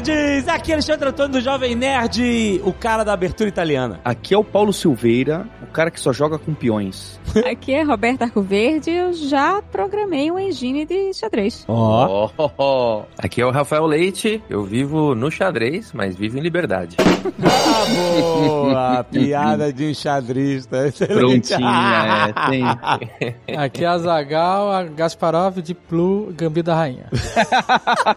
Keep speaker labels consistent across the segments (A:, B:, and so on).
A: Nerds! Aqui é Alexandre Antônio do Jovem Nerd, o cara da abertura italiana.
B: Aqui é o Paulo Silveira, o cara que só joga com peões.
C: Aqui é Roberta Arcoverde, eu já programei um engine de xadrez.
A: Ó.
D: Oh, aqui é o Rafael Leite, eu vivo no xadrez, mas vivo em liberdade.
A: Ah, boa! Piada de enxadrista. Excelente.
D: Prontinha, é, tem.
E: Aqui é a Zagal, a Gasparov de Plu, Gambi da Rainha.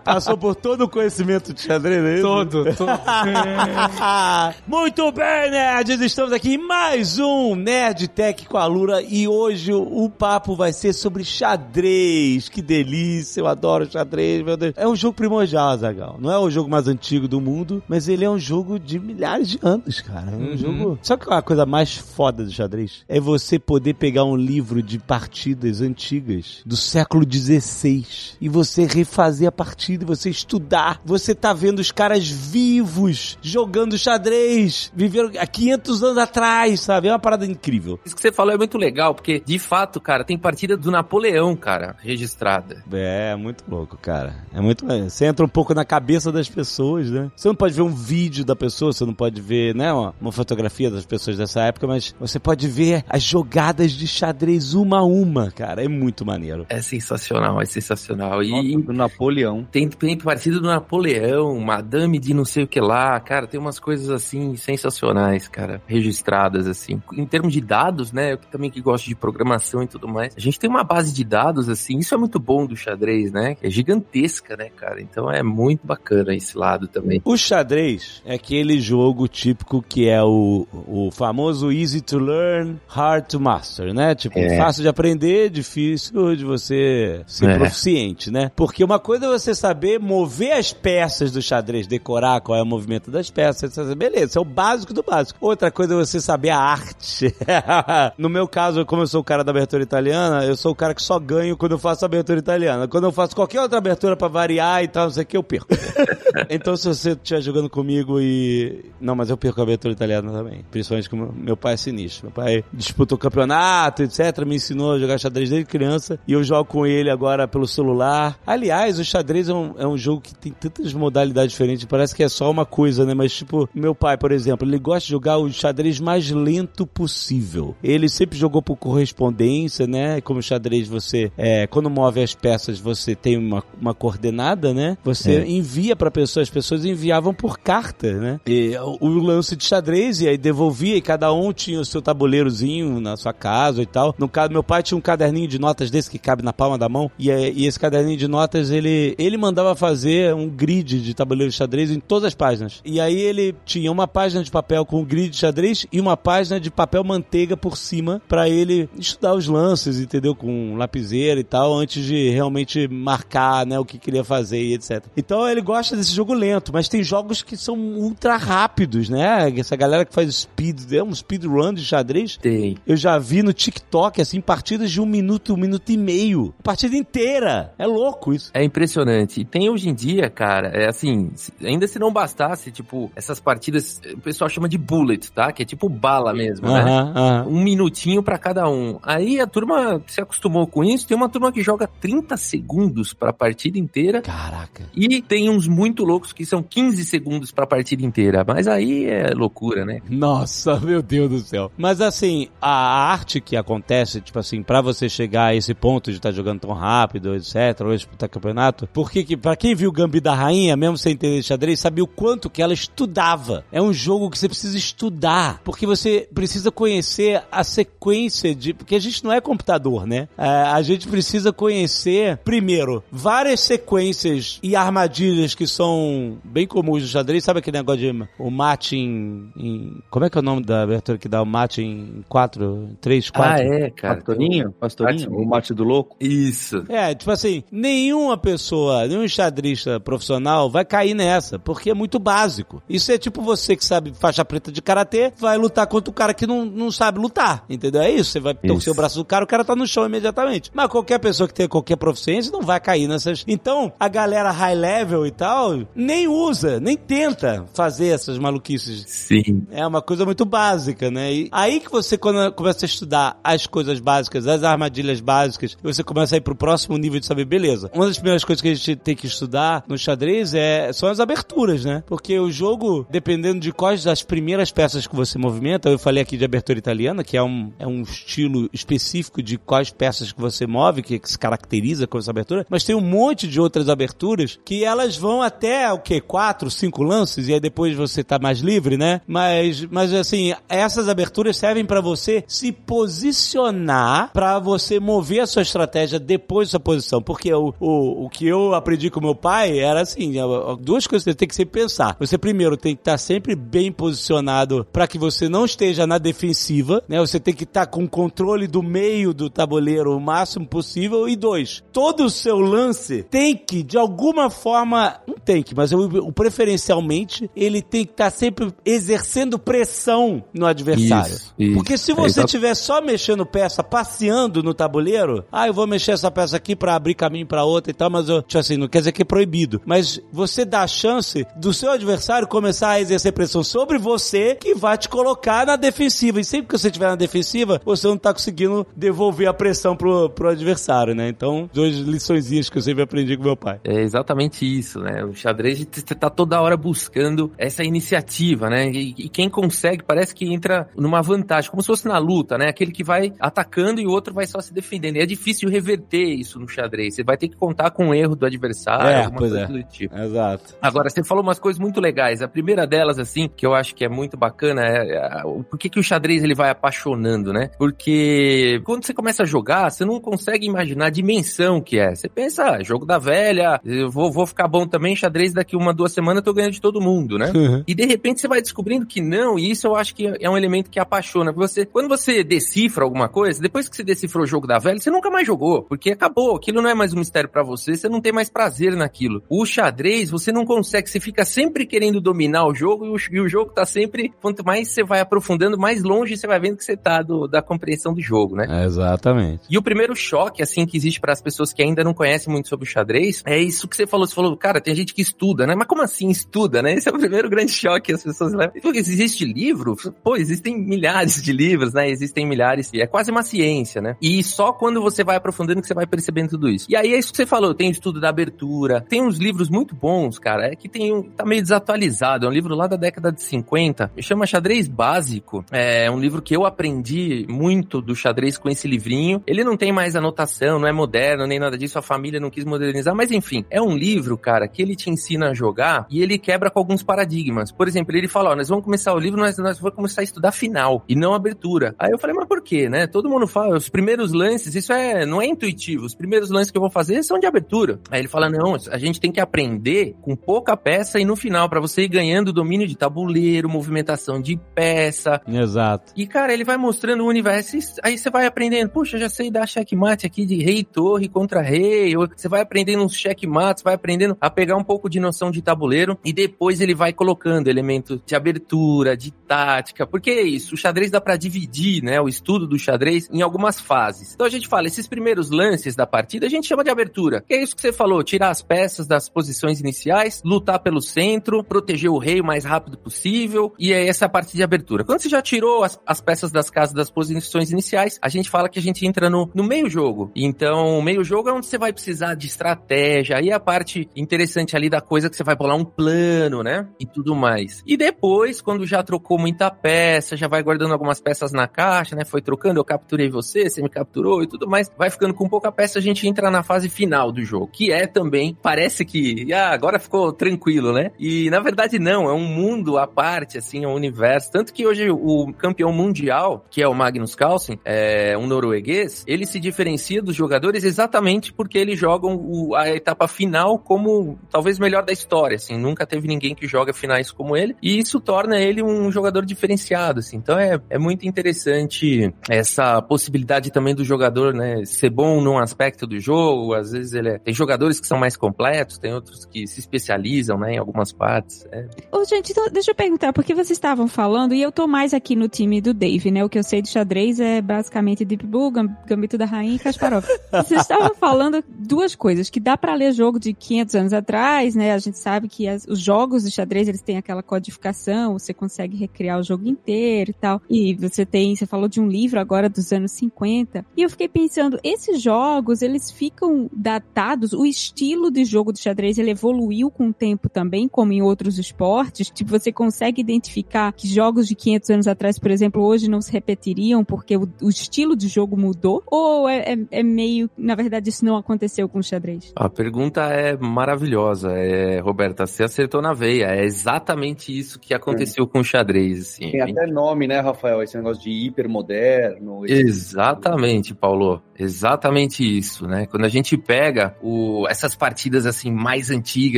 A: Passou por todo o conhecimento de xadrez, é?
E: Todo, todo.
A: Muito bem, nerds! Estamos aqui em mais um Nerd Tech com a Lura e hoje o papo vai ser sobre xadrez. Que delícia, eu adoro xadrez, meu Deus. É um jogo primordial, Zagal. Não é o jogo mais antigo do mundo, mas ele é um jogo de milhares de anos, cara. É um jogo. Sabe qual é a coisa mais foda do xadrez? É você poder pegar um livro de partidas antigas do século XVI e você refazer a partida e você estudar. Você tá vendo os caras vivos jogando xadrez, viveram há 500 anos atrás, sabe? É uma parada incrível.
D: Isso que você falou é muito legal, porque de fato, cara, tem partida do Napoleão, cara, registrada.
A: É, muito louco, cara. É muito. Você entra um pouco na cabeça das pessoas, né? Você não pode ver um vídeo da pessoa, você não pode ver, né, uma, uma fotografia das pessoas dessa época, mas você pode ver as jogadas de xadrez uma a uma, cara. É muito maneiro.
D: É sensacional, é sensacional. E
B: Do Napoleão.
D: tem, tem partida do Napoleão, Madame de não sei o que lá, cara, tem umas coisas assim sensacionais, cara, registradas assim. Em termos de dados, né, eu que também que gosto de programação e tudo mais, a gente tem uma base de dados assim, isso é muito bom do xadrez, né, é gigantesca, né, cara, então é muito bacana esse lado também.
A: O xadrez é aquele jogo típico que é o, o famoso easy to learn, hard to master, né? Tipo,
D: É.
A: fácil de aprender, difícil de você ser
D: É.
A: proficiente, né? Porque uma coisa é você saber mover as peças do xadrez, decorar qual é o movimento das peças, etc. beleza, isso é o básico do básico. Outra coisa é você saber a arte. no meu caso, como eu sou o cara da abertura italiana, eu sou o cara que só ganho quando eu faço a abertura italiana. Quando eu faço qualquer outra abertura pra variar e tal, não sei o que, eu perco. então, se você estiver jogando comigo e. Não, mas eu perco a abertura italiana também. Principalmente como meu pai é sinistro. Meu pai disputou campeonato, etc. Me ensinou a jogar xadrez desde criança. E eu jogo com ele agora pelo celular. Aliás, o xadrez é um, é um jogo que tem tantas modalidades diferentes. Parece que é só uma coisa, né? Mas, tipo, meu pai, por exemplo, ele gosta de jogar o xadrez mais lento possível. Ele sempre jogou por correspondência, né? Como xadrez você, é, quando move as peças, você tem uma, uma coordenada, né? Você envia pra pessoa, as pessoas enviavam por carta, né? E o, o lance de xadrez, e aí devolvia, e cada um tinha o seu tabuleirozinho na sua casa e tal. No caso, meu pai tinha um caderninho de notas desse que cabe na palma da mão, e, é- e esse caderninho de notas, ele, ele mandava fazer um grid de tabuleiro de xadrez em todas as páginas. E aí ele tinha uma página de papel com um grid de xadrez e uma página de papel manteiga por cima pra ele estudar os lances, entendeu? Com lapiseira e tal, antes de realmente marcar, né, o que queria fazer e etc. Então ele gosta desse jogo lento, mas tem jogos que são ultra rápidos, né? Essa galera que faz speed, é um speedrun de xadrez.
D: Tem.
A: Eu já vi no TikTok, assim, partidas de um minuto, um minuto e meio. Partida inteira. É louco isso.
D: É impressionante. E tem hoje em dia, cara, é assim, se- ainda se não bastasse, tipo, essas partidas, o pessoal chama de bullet, tá? Que é tipo bala mesmo, né? Um minutinho pra cada um. Aí a turma se acostumou com isso. Tem uma turma que joga 30 segundos pra partida inteira.
A: Caraca.
D: E tem uns muito loucos que são 15 segundos pra partida inteira. Mas aí é loucura, né?
A: Nossa, meu Deus do céu. Mas assim, a arte que acontece, tipo assim, pra você chegar a esse ponto de estar jogando tão rápido, etc, ou disputar campeonato, porque que, pra quem viu o Gambi da Rainha, mesmo sem entender de xadrez, sabia o quanto que ela estudava. É um jogo que você precisa estudar, porque você precisa conhecer a sequência de... Porque a gente não é computador, né? É, a gente precisa conhecer, primeiro, várias sequências e armadilhas que são bem comuns no xadrez. Sabe aquele negócio de o mate em, em- Como é que é o nome da abertura que dá o mate em quatro, três, quatro?
D: Ah, é, cara.
B: Pastorinho? Pastorinho? O mate do louco?
D: Isso.
A: É, tipo assim, nenhuma pessoa, nenhum xadrista profissional vai cair nessa, porque é muito básico. Isso é tipo você que sabe faixa preta de karatê, vai lutar contra o cara que não, não sabe lutar, entendeu? É isso, você vai torcer o braço do cara, o cara tá no chão imediatamente. Mas qualquer pessoa que tenha qualquer proficiência não vai cair nessas. Então, a galera high level e tal, nem usa, nem tenta fazer essas maluquices.
D: Sim.
A: É uma coisa muito básica, né? E aí que você, quando começa a estudar as coisas básicas, as armadilhas básicas, você começa a ir pro próximo nível de saber, beleza. Uma das primeiras coisas que a gente tem que estudar no xadrez é, são as aberturas, né? Porque o jogo, dependendo de quais das primeiras peças que você movimenta, eu falei aqui de abertura italiana, que é um, é um estilo específico de quais peças que você move, que se caracteriza com essa abertura, mas tem um monte de outras aberturas que elas vão até o que? Quatro, cinco lances, e aí depois você tá mais livre, né? Mas, mas assim, essas aberturas servem para você se posicionar para você mover a sua estratégia depois da sua posição. Porque o, o, o que eu aprendi com meu pai era assim: duas coisas que você tem que sempre pensar. Você primeiro tem que estar sempre bem posicionado para que você não esteja na defensiva, né? Você tem que estar com controle do meio do tabuleiro o máximo possível. E dois, todo o seu lance tem que, de alguma forma, não tem que, mas o, o preferencialmente, ele tem que estar sempre exercendo pressão no adversário.
D: Isso, isso.
A: Porque se
D: É
A: você estiver só mexendo peça, passeando no tabuleiro, ah, eu vou mexer essa peça aqui pra abrir caminho pra outra e tal, mas eu, tipo assim, não quer dizer que é proibido. Mas você dá a chance do seu adversário começar a exercer pressão sobre você, que vai te colocar na defensiva. E sempre que você estiver na defensiva, você não tá conseguindo devolver a pressão pro, pro adversário, né? Então, duas liçõezinhas que eu sempre aprendi com meu pai.
D: É exatamente isso, né? O xadrez você tá toda hora buscando essa iniciativa, né? E, e quem consegue parece que entra numa vantagem, como se fosse na luta, né? Aquele que vai atacando e o outro vai só se defendendo. E é difícil reverter isso no xadrez. Você vai ter que contar com o erro do adversário,
A: É,
D: alguma coisa
A: é.
D: do tipo.
A: Exato.
D: Agora, você falou umas coisas muito legais. A primeira delas, assim, que eu acho que é muito bacana, é, é o por que, que o xadrez ele vai apaixonando, né? Porque quando você começa a jogar, você não consegue imaginar a dimensão que é. Você pensa, ah, jogo da velha, eu vou, vou ficar bom também, xadrez daqui uma, duas semanas eu tô ganhando de todo mundo, né? E de repente você vai descobrindo que não, e isso eu acho que é um elemento que apaixona. Você, quando você decifra alguma coisa, depois que você decifrou o jogo da velha, você nunca mais jogou, porque acabou. Aquilo não é mais um mistério pra você, você não tem mais prazer naquilo. O xadrez, você não consegue, você fica sempre querendo dominar o jogo e o, e o jogo tá sempre, quanto mais você vai aprofundando, mais longe você vai vendo que você tá do- da compreensão do jogo, né?
A: Exatamente.
D: E o primeiro choque, assim, que existe para as pessoas que ainda não conhecem muito sobre o xadrez, é isso que você falou. Você falou, cara, tem gente que estuda, né? Mas como assim estuda, né? Esse é o primeiro grande choque que as pessoas levam. Porque existe livro? Pô, existem milhares de livros, né? Existem milhares. E é quase uma ciência, né? E só quando você vai aprofundando que você vai percebendo tudo isso. E aí é isso que você falou. Tem o estudo da abertura. Tem uns livros muito bons, cara. É que tem um... Tá meio desatualizado. É um livro lá da década de 50. Chama Xadrez Básico. É um livro que eu aprendi muito do xadrez com esse livrinho. Ele não tem mais anotação, não é moderno, nem nada disso. A família não quis modernizar. Mas enfim, é um livro, cara, que ele te ensina a jogar e ele quebra com alguns paradigmas. Por exemplo, ele fala, ó, nós vamos começar o livro, nós, nós vamos começar a estudar final e não abertura. Aí eu falei, mas por quê, né? Todo mundo fala, os primeiros lances, isso é, não é intuitivo. Os primeiros lances que eu vou fazer são de abertura. Aí ele fala, não, a gente tem que aprender com pouca peça e no final, pra você ir ganhando domínio de tabuleiro, movimentação de peça,
A: Exato.
D: e, cara, ele vai mostrando o universo, e aí você vai aprendendo, puxa, já sei dar checkmate aqui de rei torre contra rei, ou você vai aprendendo uns checkmates, vai aprendendo a pegar um pouco de noção de tabuleiro, e depois ele vai colocando elementos de abertura, de tática, porque é isso, o xadrez dá pra dividir, né, o estudo do xadrez em algumas fases. Então a gente fala, esses primeiros lances da partida a gente chama de abertura, que é isso que você falou, tirar as peças das posições iniciais, lutar pelo centro, proteger o rei o mais rápido possível, e é essa parte de abertura. Quando você já tirou as, as peças das casas das posições iniciais, a gente fala que a gente entra no, no meio jogo. Então, o meio jogo é onde você vai precisar de estratégia, aí é a parte interessante ali da coisa que você vai bolar um plano, né? E tudo mais. E depois, quando já trocou muita peça, já vai guardando algumas peças na caixa, né? Foi trocando, eu capturei você, você me capturou e tudo mais, vai ficando com pouca peça, a gente entra na fase final do jogo, que é também, parece que, ah, agora ficou tranquilo, né? E na verdade não, é um mundo à parte, assim, é um universo. Tanto que hoje o campeão mundial, que é o Magnus Carlsen, é um norueguês, ele se diferencia dos jogadores exatamente porque eles jogam o- a etapa final como talvez melhor da história, assim, nunca teve ninguém que joga finais como ele, e isso torna ele um jogador diferenciado, assim. Então é, é muito interessante essa possibilidade também do jogador, né, ser bom num aspecto do jogo, às vezes ele é... tem jogadores que são mais completos, tem outros que se especializam, né, em algumas partes. É,
C: Ô, gente, então, deixa eu perguntar, porque vocês estavam falando, e eu tô mais aqui no time do Dave, né? O que eu sei de xadrez é basicamente Deep Blue, Gam- Gambito da Rainha e Kasparov. vocês estavam falando duas coisas, que dá pra ler jogo de 500 anos atrás né? A gente sabe que as, os jogos de xadrez, eles têm aquela codificação, você consegue recriar o jogo inteiro e tal. E você tem, você falou de um livro agora dos anos 50. E eu fiquei pensando, esses jogos, eles ficam datados, o estilo de jogo de xadrez, ele evoluiu com o tempo também, como em outros esportes. Tipo, você consegue identificar que jogos de 500 anos atrás, por exemplo, hoje não se repetiriam porque o, o estilo de jogo mudou? Ou é, é, é, meio, na verdade, isso não aconteceu com o xadrez?
D: A pergunta é maravilhosa, é, Roberta, você acertou na veia, é exatamente isso que aconteceu é. com o xadrez, assim.
B: Tem até nome, né, Rafael, esse negócio de hipermoderno.
D: Exatamente, Paulo. Exatamente isso, né? Quando a gente pega o, essas partidas assim mais antigas,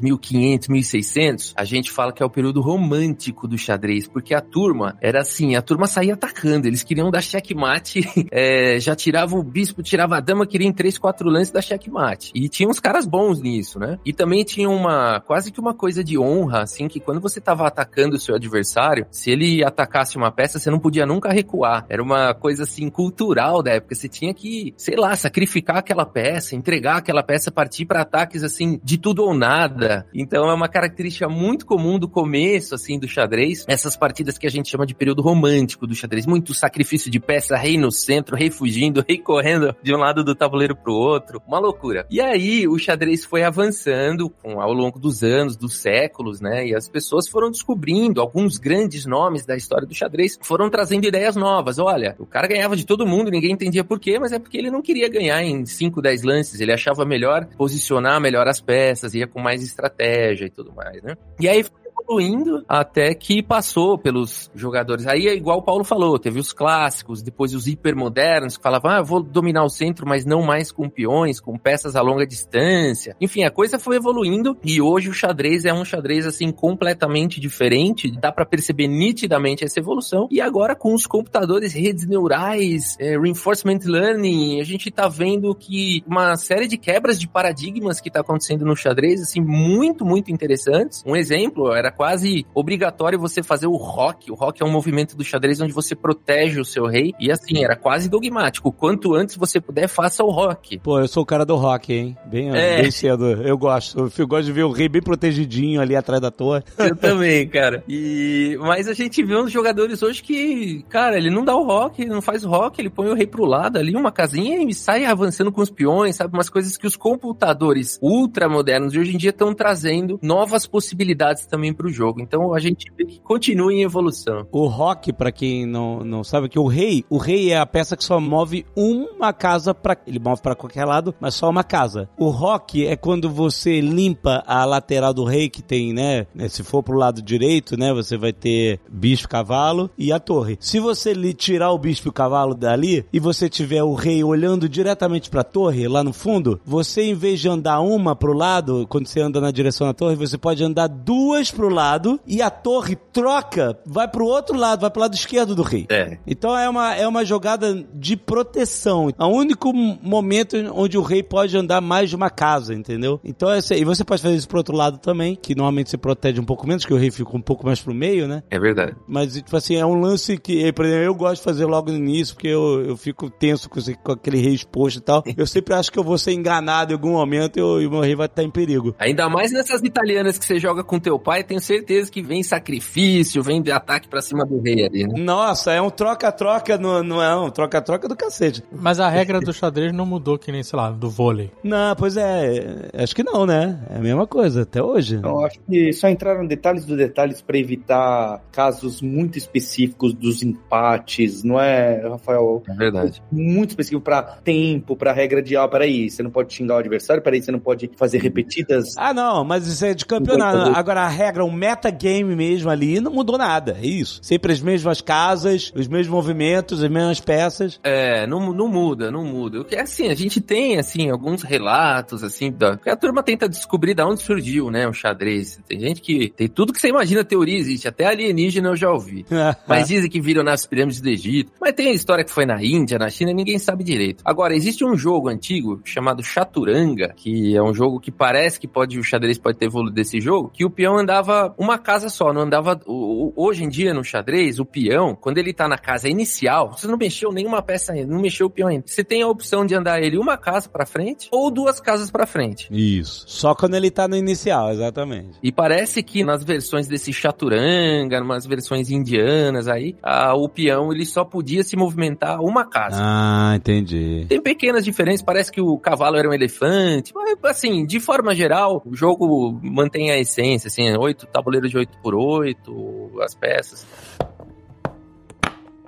D: 1500, 1600, a gente fala que é o período romântico do xadrez, porque a turma era assim, a turma saía atacando, eles queriam dar checkmate, é, já tirava o bispo, tirava a dama, queriam três, quatro lances da checkmate. E tinha uns caras bons nisso, né? E também tinha uma, quase que uma coisa de honra, assim, que quando você tava atacando o seu adversário, se ele atacasse uma peça, você não podia nunca recuar. Era uma coisa assim cultural da época, você tinha que sei lá, sacrificar aquela peça, entregar aquela peça, partir para ataques assim de tudo ou nada. Então é uma característica muito comum do começo assim do xadrez, essas partidas que a gente chama de período romântico do xadrez, muito sacrifício de peça, rei no centro, rei fugindo, rei correndo de um lado do tabuleiro pro outro, uma loucura. E aí o xadrez foi avançando com, ao longo dos anos, dos séculos, né? E as pessoas foram descobrindo alguns grandes nomes da história do xadrez, foram trazendo ideias novas. Olha, o cara ganhava de todo mundo, ninguém entendia por quê, mas é porque ele ele não queria ganhar em 5, 10 lances, ele achava melhor posicionar melhor as peças, ia com mais estratégia e tudo mais, né? E aí evoluindo até que passou pelos jogadores. Aí é igual o Paulo falou, teve os clássicos, depois os hipermodernos que falavam, ah, vou dominar o centro, mas não mais com peões, com peças a longa distância. Enfim, a coisa foi evoluindo e hoje o xadrez é um xadrez assim completamente diferente, dá para perceber nitidamente essa evolução. E agora com os computadores, redes neurais, é, reinforcement learning, a gente tá vendo que uma série de quebras de paradigmas que tá acontecendo no xadrez, assim, muito, muito interessantes. Um exemplo era quase obrigatório você fazer o rock. O rock é um movimento do xadrez onde você protege o seu rei. E assim, era quase dogmático. Quanto antes você puder, faça o rock.
A: Pô, eu sou o cara do rock, hein? Bem, é. bem cedo. Eu gosto. Eu gosto de ver o rei bem protegidinho ali atrás da torre.
D: Eu também, cara. E... Mas a gente vê uns jogadores hoje que, cara, ele não dá o rock, ele não faz o rock, ele põe o rei pro lado ali, uma casinha e sai avançando com os peões, sabe? Umas coisas que os computadores ultramodernos de hoje em dia estão trazendo novas possibilidades também pro jogo. Então a gente vê que continua em evolução.
A: O rock, para quem não, não sabe, que o rei, o rei é a peça que só move uma casa para ele move para qualquer lado, mas só uma casa. O rock é quando você limpa a lateral do rei que tem, né, né se for pro lado direito, né, você vai ter bispo, cavalo e a torre. Se você lhe tirar o bispo e o cavalo dali e você tiver o rei olhando diretamente para a torre lá no fundo, você em vez de andar uma pro lado, quando você anda na direção da torre, você pode andar duas pro lado e a torre troca, vai pro outro lado, vai pro lado esquerdo do rei.
D: É.
A: Então é uma, é uma jogada de proteção. É o único momento onde o rei pode andar mais de uma casa, entendeu? Então é E você pode fazer isso pro outro lado também, que normalmente se protege um pouco menos, que o rei fica um pouco mais pro meio, né?
D: É verdade.
A: Mas, tipo assim, é um lance que, por exemplo, eu gosto de fazer logo no início, porque eu, eu fico tenso com, com aquele rei exposto e tal. Eu sempre acho que eu vou ser enganado em algum momento e, e o meu rei vai estar em perigo.
D: Ainda mais nessas italianas que você joga com teu pai, tenho certeza que vem sacrifício, vem de ataque pra cima do rei ali, né?
A: Nossa, é um troca-troca, não, não é um troca-troca do cacete.
E: Mas a regra do xadrez não mudou que nem, sei lá, do vôlei.
A: Não, pois é, acho que não, né? É a mesma coisa, até hoje.
B: Eu acho que só entraram detalhes dos detalhes para evitar casos muito específicos dos empates, não é, Rafael?
D: É verdade.
B: Muito específico para tempo, para regra de, ah, peraí, você não pode xingar o adversário, peraí, você não pode fazer repetidas.
A: Ah, não, mas isso é de campeonato. Agora a regra, um metagame mesmo ali, não mudou nada. É isso. Sempre as mesmas casas, os mesmos movimentos, as mesmas peças.
D: É, não, não muda, não muda. O que é assim, a gente tem, assim, alguns relatos, assim, da... a turma tenta descobrir de onde surgiu, né, o xadrez. Tem gente que tem tudo que você imagina teoria existe, até alienígena eu já ouvi. Mas dizem que viram nas pirâmides do Egito. Mas tem a história que foi na Índia, na China, ninguém sabe direito. Agora, existe um jogo antigo chamado Chaturanga, que é um jogo que parece que pode, o xadrez pode ter evoluído desse jogo, que o peão andava andava uma casa só, não andava. hoje em dia, no xadrez, o peão, quando ele tá na casa inicial, você não mexeu nenhuma peça ainda, não mexeu o peão ainda. Você tem a opção de andar ele uma casa pra frente ou duas casas pra frente.
A: Isso. Só quando ele tá no inicial, exatamente.
D: E parece que nas versões desse chaturanga, umas versões indianas aí, a- o peão ele só podia se movimentar uma casa.
A: Ah, entendi.
D: Tem pequenas diferenças, parece que o cavalo era um elefante, mas assim, de forma geral, o jogo mantém a essência, assim, oito tabuleiros de 8 por 8 as peças.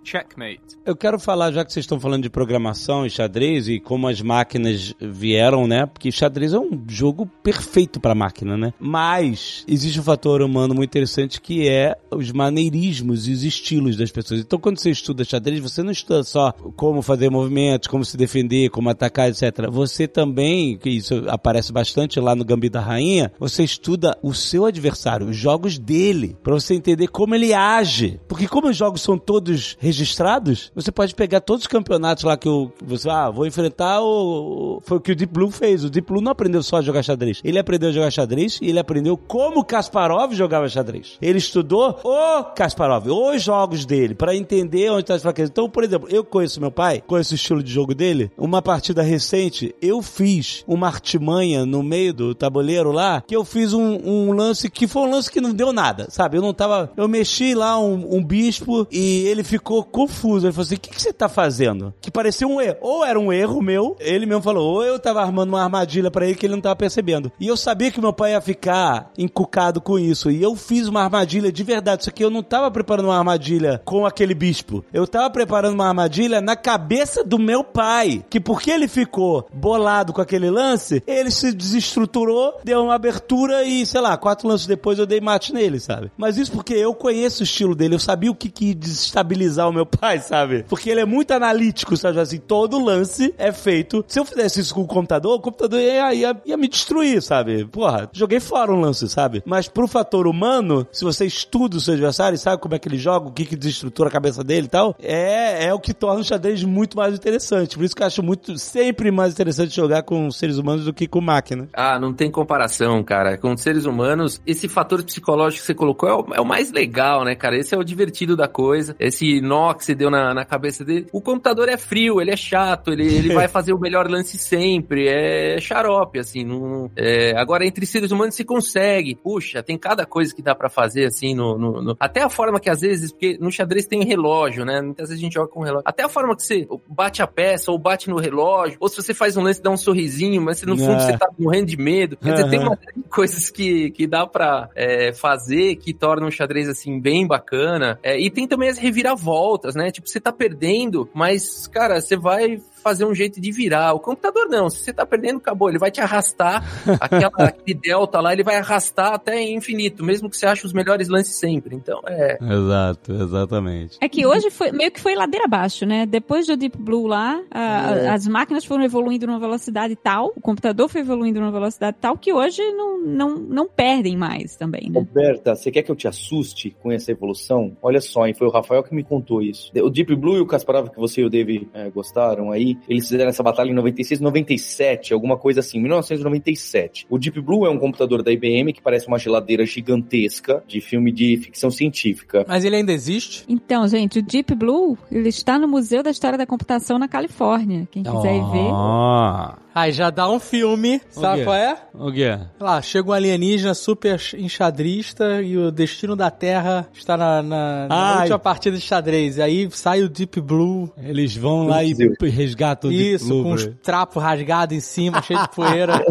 F: Checkmate.
A: Eu quero falar, já que vocês estão falando de programação e xadrez e como as máquinas vieram, né? Porque xadrez é um jogo perfeito para máquina, né? Mas existe um fator humano muito interessante que é os maneirismos e os estilos das pessoas. Então, quando você estuda xadrez, você não estuda só como fazer movimentos, como se defender, como atacar, etc. Você também, que isso aparece bastante lá no Gambito da Rainha, você estuda o seu adversário, os jogos dele, para você entender como ele age. Porque como os jogos são todos registrados, você pode pegar todos os campeonatos lá que eu, você, ah, vou enfrentar o, foi o que o Deep Blue fez. O Deep Blue não aprendeu só a jogar xadrez. Ele aprendeu a jogar xadrez e ele aprendeu como Kasparov jogava xadrez. Ele estudou o Kasparov, os jogos dele, para entender onde está as fraquezas. Então, por exemplo, eu conheço meu pai, conheço o estilo de jogo dele. Uma partida recente, eu fiz uma artimanha no meio do tabuleiro lá, que eu fiz um, um lance que foi um lance que não deu nada, sabe? Eu não tava. Eu mexi lá um, um bispo e ele ficou confuso. Ele falou assim: o que, que você tá fazendo? Que parecia um erro. Ou era um erro meu, ele mesmo falou, ou eu tava armando uma armadilha pra ele que ele não tava percebendo. E eu sabia que meu pai ia ficar encucado com isso. E eu fiz uma armadilha de verdade. Só que eu não tava preparando uma armadilha com aquele bispo. Eu tava preparando uma armadilha na cabeça do meu pai. Que porque ele ficou bolado com aquele lance, ele se desestruturou, deu uma abertura e, sei lá, quatro lances depois eu dei mate nele, sabe? Mas isso porque eu conheço o estilo dele. Eu sabia o que, que desestabilizar o meu pai, sabe? Porque ele é muito analítico, sabe? Assim, todo lance é feito. Se eu fizesse isso com o computador, o computador ia, ia, ia me destruir, sabe? Porra, joguei fora um lance, sabe? Mas pro fator humano, se você estuda o seu adversário sabe como é que ele joga, o que que desestrutura a cabeça dele e tal, é, é o que torna o xadrez muito mais interessante. Por isso que eu acho muito, sempre mais interessante jogar com seres humanos do que com máquina.
D: Ah, não tem comparação, cara. Com seres humanos, esse fator psicológico que você colocou é o, é o mais legal, né, cara? Esse é o divertido da coisa. Esse nó que você deu na, na cabeça dele. O computador é frio, ele é chato, ele, ele vai fazer o melhor lance sempre. É xarope, assim. Não, é, agora, entre seres humanos se consegue. Puxa, tem cada coisa que dá pra fazer, assim, no, no- no- Até a forma que às vezes, porque no xadrez tem relógio, né? Muitas vezes a gente joga com relógio. Até a forma que você bate a peça ou bate no relógio, ou se você faz um lance, dá um sorrisinho, mas se no fundo
A: É.
D: você tá morrendo de medo. Quer dizer, tem
A: Aham.
D: uma coisas que, que dá pra é, fazer que tornam o xadrez, assim, bem bacana. É, e tem também as reviravoltas, né? Tipo, você tá perdendo, mas, cara, você vai fazer um jeito de virar. O computador não. Se você tá perdendo, acabou. Ele vai te arrastar. Aquela, aquele delta lá, ele vai arrastar até infinito, mesmo que você ache os melhores lances sempre. Então, é...
A: Exato, exatamente.
C: É que hoje foi meio que foi ladeira abaixo, né? Depois do Deep Blue lá, a-
B: É.
C: as máquinas foram evoluindo numa velocidade tal, o computador foi evoluindo numa velocidade tal que hoje não, não, não perdem mais também, né?
B: Roberta, você quer que eu te assuste com essa evolução? Olha só, hein, foi o Rafael que me contou isso. O Deep Blue e o Kasparov, que você e o Dave eh, gostaram aí, eles fizeram essa batalha em 96, 97, alguma coisa assim, 1997. O Deep Blue é um computador da IBM que parece uma geladeira gigantesca de filme de ficção científica.
E: Mas ele ainda existe?
C: Então, gente, o Deep Blue, ele está no Museu da História da Computação na Califórnia. Quem quiser ir ver.
E: Aí já dá um filme, sabe
A: quê?
E: qual é?
A: O quê?
E: Lá, chega um alienígena super enxadrista e o destino da Terra está na, na, na última partida de xadrez. E aí sai o Deep Blue.
A: Eles vão lá e resgatam o Deep
E: Isso,
A: Blue,
E: com os trapos rasgados em cima, cheio de poeira.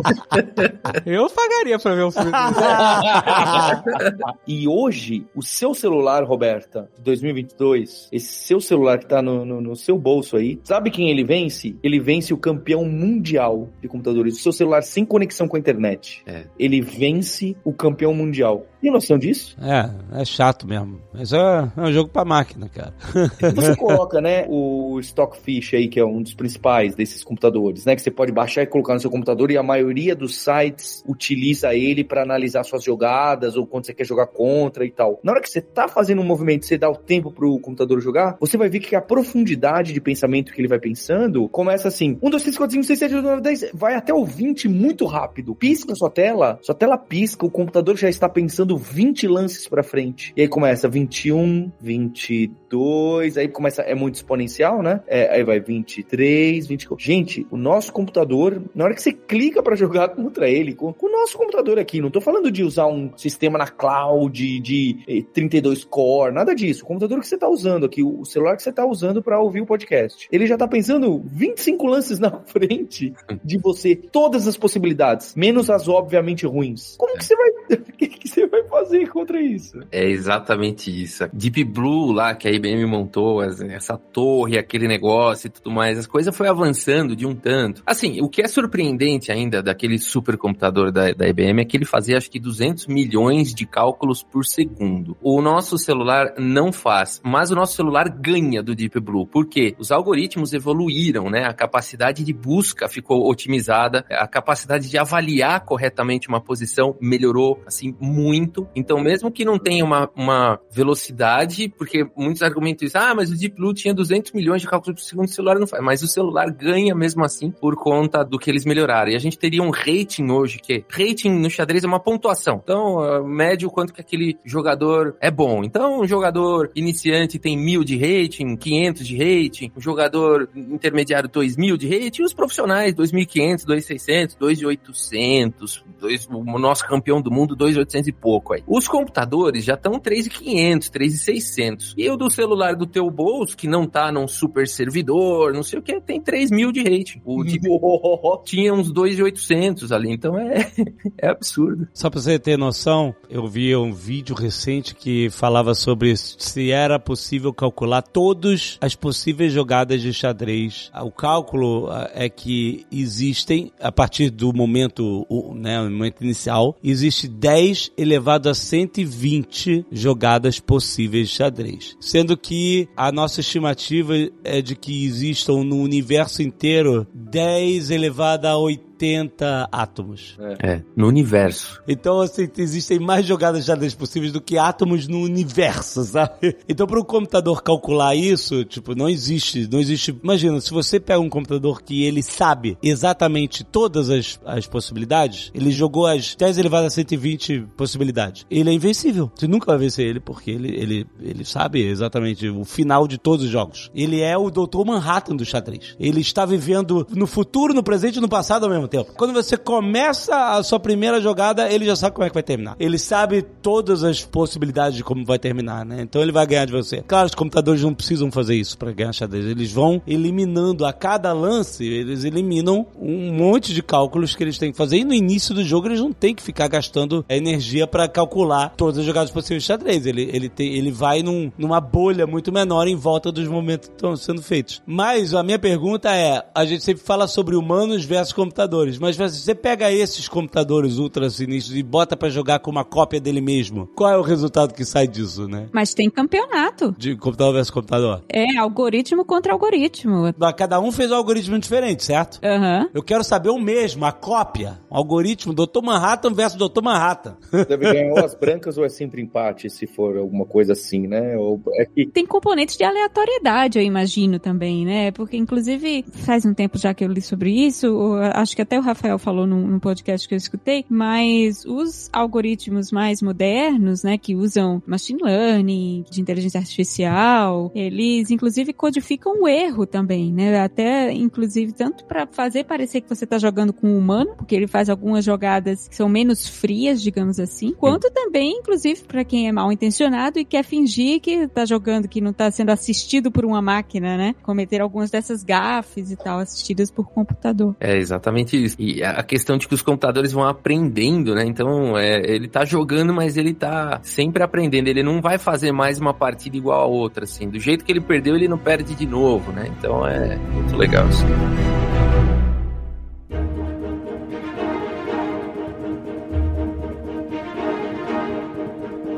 E: Eu pagaria pra ver um filme.
B: E hoje, o seu celular, Roberta, de 2022, esse seu celular que tá no, no, no seu bolso aí, sabe quem ele vence? Ele vence o campeão mundial de computadores. O seu celular sem conexão com a internet.
D: É.
B: Ele vence o campeão mundial. Tem noção disso?
A: É, é chato mesmo. Mas é, é um jogo pra máquina, cara.
B: Você coloca, né, o Stockfish aí, que é um dos principais desses computadores, né, que você pode baixar e colocar no seu computador e a maioria dos sites utiliza ele para analisar suas jogadas ou quando você quer jogar contra e tal. Na hora que você tá fazendo um movimento, você dá o tempo pro computador jogar, você vai ver que a profundidade de pensamento que ele vai pensando começa assim: 1, 2, 3, 4, 5, 6, 7, 8, 9, 10, vai até o 20 muito rápido. Pisca sua tela, sua tela pisca, o computador já está pensando 20 lances pra frente. E aí começa 21, 22, aí começa, é muito exponencial, né? É, aí vai 23, 24. Gente, o nosso computador, na hora que você clica pra jogar contra ele, com, com o nosso computador aqui, não tô falando de usar um sistema na cloud de eh, 32 core, nada disso. O computador que você tá usando aqui, o celular que você tá usando pra ouvir o podcast, ele já tá pensando 25 lances na frente de você, todas as possibilidades, menos as obviamente ruins. Como que você vai, o que, que você vai fazer contra isso?
D: É exatamente isso. Deep Blue lá, que a IBM montou, essa torre, aquele negócio e tudo mais, as coisas foi avançando de um tanto. Assim, o que é surpreendente ainda daquele supercomputador da, da IBM é que ele fazia acho que 200 milhões de cálculos por segundo. O nosso celular não faz, mas o nosso celular ganha do Deep Blue. Por quê? Os algoritmos evoluíram, né? A capacidade de busca ficou otimizada, a capacidade de avaliar corretamente uma posição melhorou, assim, muito. Então, mesmo que não tenha uma, uma velocidade, porque muitos argumentam isso, ah, mas o Deep Blue tinha 200 milhões de cálculos por segundo, o celular não faz. Mas o celular ganha mesmo assim por conta do que eles melhoraram. E a gente teria um rating hoje, que rating no xadrez é uma pontuação. Então, mede o quanto que aquele jogador é bom. Então, um jogador iniciante tem mil de rating, 500 de rating, um jogador intermediário 2.000 de rating, e os profissionais 2.500, 2.600, 2.800, dois, o nosso campeão do mundo 2.800 e pouco aí. Os computadores já estão 3.500, 3.600. E o do celular do teu bolso, que não tá num super servidor, não sei o que, tem 3.000 de rating. O de tinha uns 2.800 ali, então é, é absurdo.
A: Só pra você ter noção, eu vi um vídeo recente que falava sobre se era possível calcular todas as possíveis jogadas de xadrez. O cálculo ah, é que existem, a partir do momento, né, momento inicial, existe 10 elevado a 120 jogadas possíveis de xadrez. Sendo que a nossa estimativa é de que existam no universo inteiro 10 elevado a 80 átomos.
D: É, no universo.
A: Então, assim, existem mais jogadas de xadrez possíveis do que átomos no universo, sabe? Então, para o computador calcular isso, tipo, não existe, não existe. Imagina, se você pega um computador que ele sabe exatamente todas as, as possibilidades, ele jogou as 10 elevadas a 120 possibilidades. Ele é invencível. Você nunca vai vencer ele, porque ele, ele, ele sabe exatamente o final de todos os jogos. Ele é o Dr. Manhattan do xadrez. Ele está vivendo no futuro, no presente e no passado ao mesmo tempo. Quando você começa a sua primeira jogada, ele já sabe como é que vai terminar. Ele sabe todas as possibilidades de como vai terminar, né? Então ele vai ganhar de você. Claro, os computadores não precisam fazer isso para ganhar xadrez. Eles vão eliminando a cada lance, eles eliminam um monte de cálculos que eles têm que fazer. E no início do jogo eles não têm que ficar gastando energia para calcular todas as jogadas possíveis de xadrez. Ele, ele, tem, ele vai num- numa bolha muito menor em volta dos momentos que estão sendo feitos. Mas a minha pergunta é: a gente sempre fala sobre humanos versus computadores, mas se você pega esses computadores ultra sinistros e bota pra jogar com uma cópia dele mesmo, qual é o resultado que sai disso, né?
C: Mas tem campeonato.
A: De computador versus computador.
C: É, algoritmo contra algoritmo.
A: Mas Cada um fez um algoritmo diferente, certo?
C: Aham.
A: Eu quero saber o mesmo, a cópia. O algoritmo Dr. Manhattan versus Dr. Manhattan.
B: Deve ganhar ou as brancas ou é sempre empate, se for alguma coisa assim, né? Ou é que
C: Tem componentes de aleatoriedade, eu imagino também, né? Porque, inclusive, faz um tempo já que eu li sobre isso, acho que até o Rafael falou num, num podcast que eu escutei, mas os algoritmos mais modernos, né, que usam machine learning, de inteligência artificial, eles, inclusive, codificam o erro também, né? Até, inclusive, tanto para fazer parecer que você tá jogando com um humano, porque ele faz algumas jogadas que são menos frias, digamos assim, quanto também, inclusive, para quem é mal intencionado e quer fingir que tá jogando, que não tá sendo assistido por uma máquina, né? Cometer algumas dessas gafes e tal, assistidas por computador.
D: É exatamente E a questão de que os computadores vão aprendendo, né? Então, é, ele tá jogando, mas ele tá sempre aprendendo. Ele não vai fazer mais uma partida igual a outra, assim. Do jeito que ele perdeu, ele não perde de novo, né? Então é muito legal isso.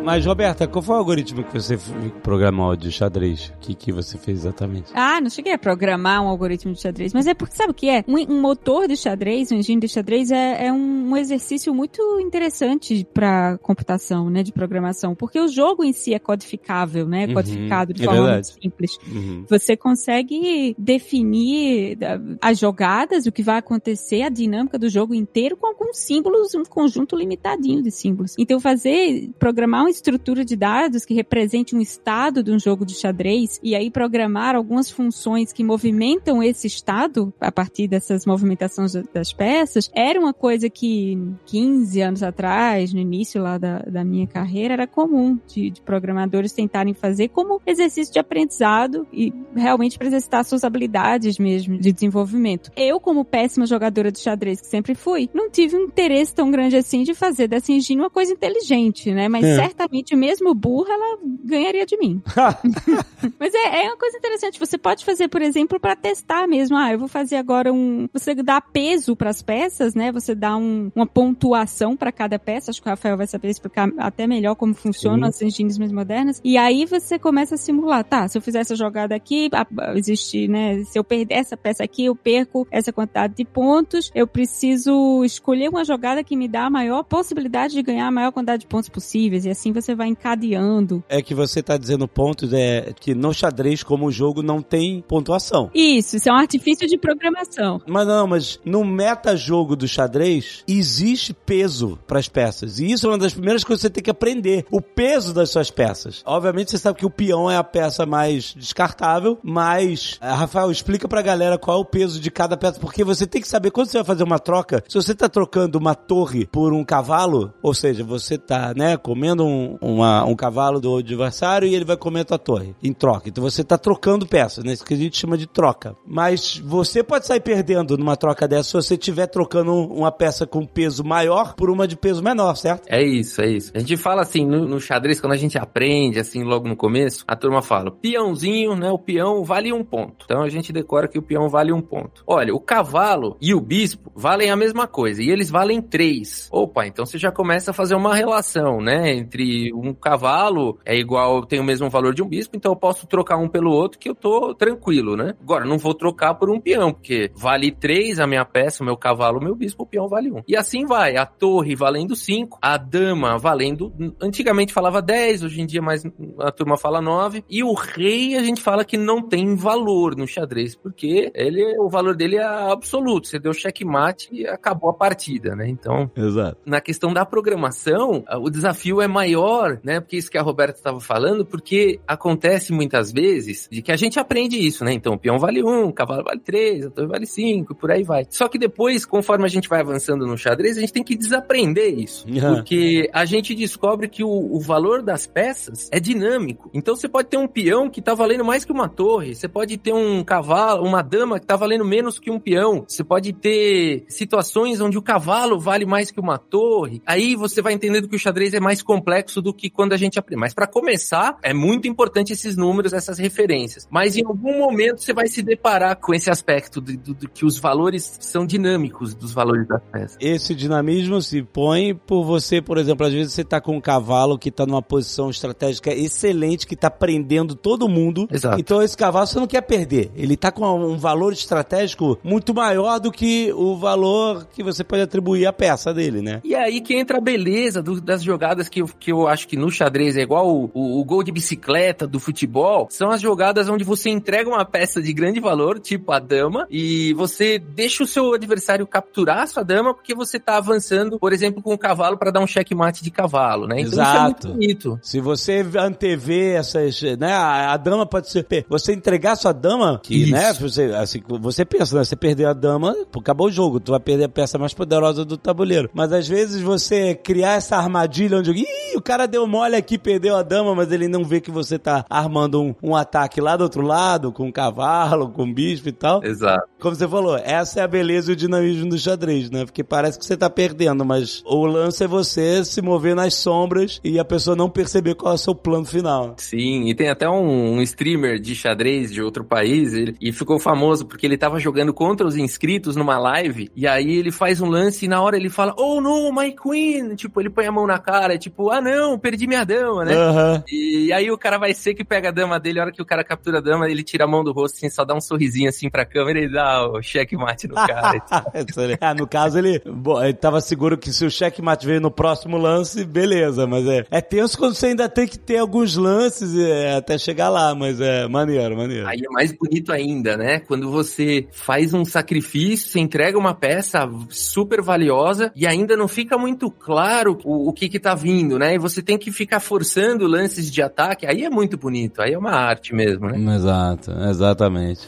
A: Mas, Roberta, qual foi o algoritmo que você programou de xadrez? O que, que você fez exatamente?
C: Ah, não cheguei a programar um algoritmo de xadrez, mas é porque sabe o que é? Um, um motor de xadrez, um engine de xadrez é, é um, um exercício muito interessante para computação, né, de programação, porque o jogo em si é codificável, né,
A: Uhum,
C: codificado de
A: é
C: forma
A: verdade.
C: muito simples.
A: Uhum.
C: Você consegue definir as jogadas, o que vai acontecer, a dinâmica do jogo inteiro com alguns símbolos, um conjunto limitadinho de símbolos. Então fazer, programar uma estrutura de dados que represente um estado de um jogo de xadrez e aí programar algumas funções que movimentam esse estado a partir dessas movimentações da- das peças, era uma coisa que 15 anos atrás, no início lá da, da minha carreira, era comum de, de programadores tentarem fazer como exercício de aprendizado e realmente para exercitar suas habilidades mesmo de desenvolvimento. Eu, como péssima jogadora de xadrez que sempre fui, não tive um interesse tão grande assim de fazer dessa uma coisa inteligente, né? Mas
A: É.
C: certamente, mesmo burra, ela ganharia de mim. Mas é, é uma coisa interessante. Você pode fazer, por exemplo, para testar mesmo. Ah, eu vou fazer agora um. Você dá peso para as peças, né? Você dá um- uma pontuação para cada peça. Acho que o Rafael vai saber explicar até melhor como funcionam as engines mais modernas. E aí você começa a simular. Tá, se eu fizer essa jogada aqui, existe, né? Se eu perder essa peça aqui, eu perco essa quantidade de pontos. Eu preciso escolher uma jogada que me dá a maior possibilidade de ganhar a maior quantidade de pontos possíveis. E assim você vai encadeando
A: É que você tá dizendo pontos, é que no xadrez, como o jogo, não tem pontuação.
C: Isso, isso é um artifício de programação.
A: Mas não, mas no metajogo do xadrez, existe peso para as peças. E isso é uma das primeiras coisas que você tem que aprender. O peso das suas peças. Obviamente você sabe que o peão é a peça mais descartável, mas, eh, Rafael, explica pra galera qual é o peso de cada peça, porque você tem que saber quando você vai fazer uma troca, se você tá trocando uma torre por um cavalo, ou seja, você tá, né, comendo um, uma- um cavalo do adversário e ele vai comer a tua torre em troca. Então você tá trocando peças, né? Isso que a gente chama de troca. Mas você pode sair perdendo numa troca dessa se você estiver trocando uma peça com peso maior por uma de peso menor, certo?
D: É isso, é isso. A gente fala assim, no, no xadrez, quando a gente aprende, assim, logo no começo, a turma fala, peãozinho, né, o peão vale um ponto. Então a gente decora que o peão vale um ponto. Olha, o cavalo e o bispo valem a mesma coisa, e eles valem três. Opa, então você já começa a fazer uma relação, né, entre um cavalo é igual, tem o mesmo valor de um bispo, então eu posso trocar um pelo outro que eu tô tranquilo, né? Agora, não vou trocar por um peão, porque vale três a minha peça, o meu cavalo, o meu bispo, o peão vale um. E assim vai, a torre valendo cinco, a dama valendo, antigamente falava 10, hoje em dia mais a turma fala 9, e o rei a gente fala que não tem valor no xadrez, porque ele, o valor dele é absoluto, você deu checkmate e acabou a partida, né? Então,
A: Exato.
D: na questão da programação, o desafio é maior, né? Porque isso que a Roberta estava falando, porque acontece muitas vezes de que a gente aprende isso, né? Então, o peão vale um, o cavalo vale três, a torre vale cinco, por aí vai. Só que depois, conforme a gente vai avançando no xadrez, a gente tem que desaprender isso.
A: Uhum.
D: Porque a gente descobre que o, o valor das peças é dinâmico. Então, você pode ter um peão que tá valendo mais que uma torre, você pode ter um cavalo, uma dama que tá valendo menos que um peão, você pode ter situações onde o cavalo vale mais que uma torre. Aí você vai entendendo que o xadrez é mais complexo do que quando a gente aprende. Mas para começar, é muito importante esses números, essas referências. Mas em algum momento você vai se deparar com esse aspecto de, de- de que os valores são dinâmicos dos valores das peças.
A: Esse dinamismo se põe por você, por exemplo, às vezes você tá com um cavalo que tá numa posição estratégica excelente, que tá prendendo todo mundo.
D: Exato.
A: Então esse cavalo você não quer perder. Ele tá com um valor estratégico muito maior do que o valor que você pode atribuir à peça dele, né?
D: E aí que entra a beleza do- das jogadas que que eu acho que no xadrez é igual o, o, o gol de bicicleta do futebol. São as jogadas onde você entrega uma peça de grande valor, tipo a dama, e você deixa o seu adversário capturar a sua dama porque você tá avançando, por exemplo, com o cavalo para dar um checkmate de cavalo, né? Então
A: Exato.
D: isso é muito bonito.
A: Se você antever essas, né, a, a dama pode ser, você entregar sua dama, que,
D: Isso.
A: né, você, assim, você pensa, né, você perder a dama, acabou o jogo, tu vai perder a peça mais poderosa do tabuleiro. Mas às vezes você criar essa armadilha onde, ih, o cara deu mole aqui, perdeu a dama, mas ele não vê que você tá armando um, um ataque lá do outro lado, com um cavalo, com um bispo e tal.
D: Exato.
A: Como você falou, essa é a beleza e o dinamismo do xadrez, né? Porque parece que você tá perdendo, mas o lance é você se mover nas sombras e a pessoa não perceber qual é o seu plano final.
D: Sim, e tem até um, um streamer de xadrez de outro país, ele, e ficou famoso porque ele tava jogando contra os inscritos numa live, e aí ele faz um lance e na hora ele fala, oh no, my queen! Tipo, ele põe a mão na cara, tipo, ah não, perdi minha dama, né?
A: Aham.
D: E aí o cara vai ser que pega a dama dele, a hora que o cara captura a dama, ele tira a mão do rosto, assim, só dá um sorrisinho assim pra câmera e dá o checkmate no cara.
A: Ah, no caso, ele, bom, ele tava seguro que se o checkmate veio no próximo lance, beleza, mas é, é tenso quando você ainda tem que ter alguns lances é, até chegar lá, mas é maneiro, maneiro.
D: Aí é mais bonito ainda, né? Quando você faz um sacrifício, você entrega uma peça super valiosa e ainda não fica muito claro o, o que que tá vindo, né? E você tem que ficar forçando lances de ataque, aí é muito bonito, aí é uma arte mesmo, né?
A: Exato, exatamente.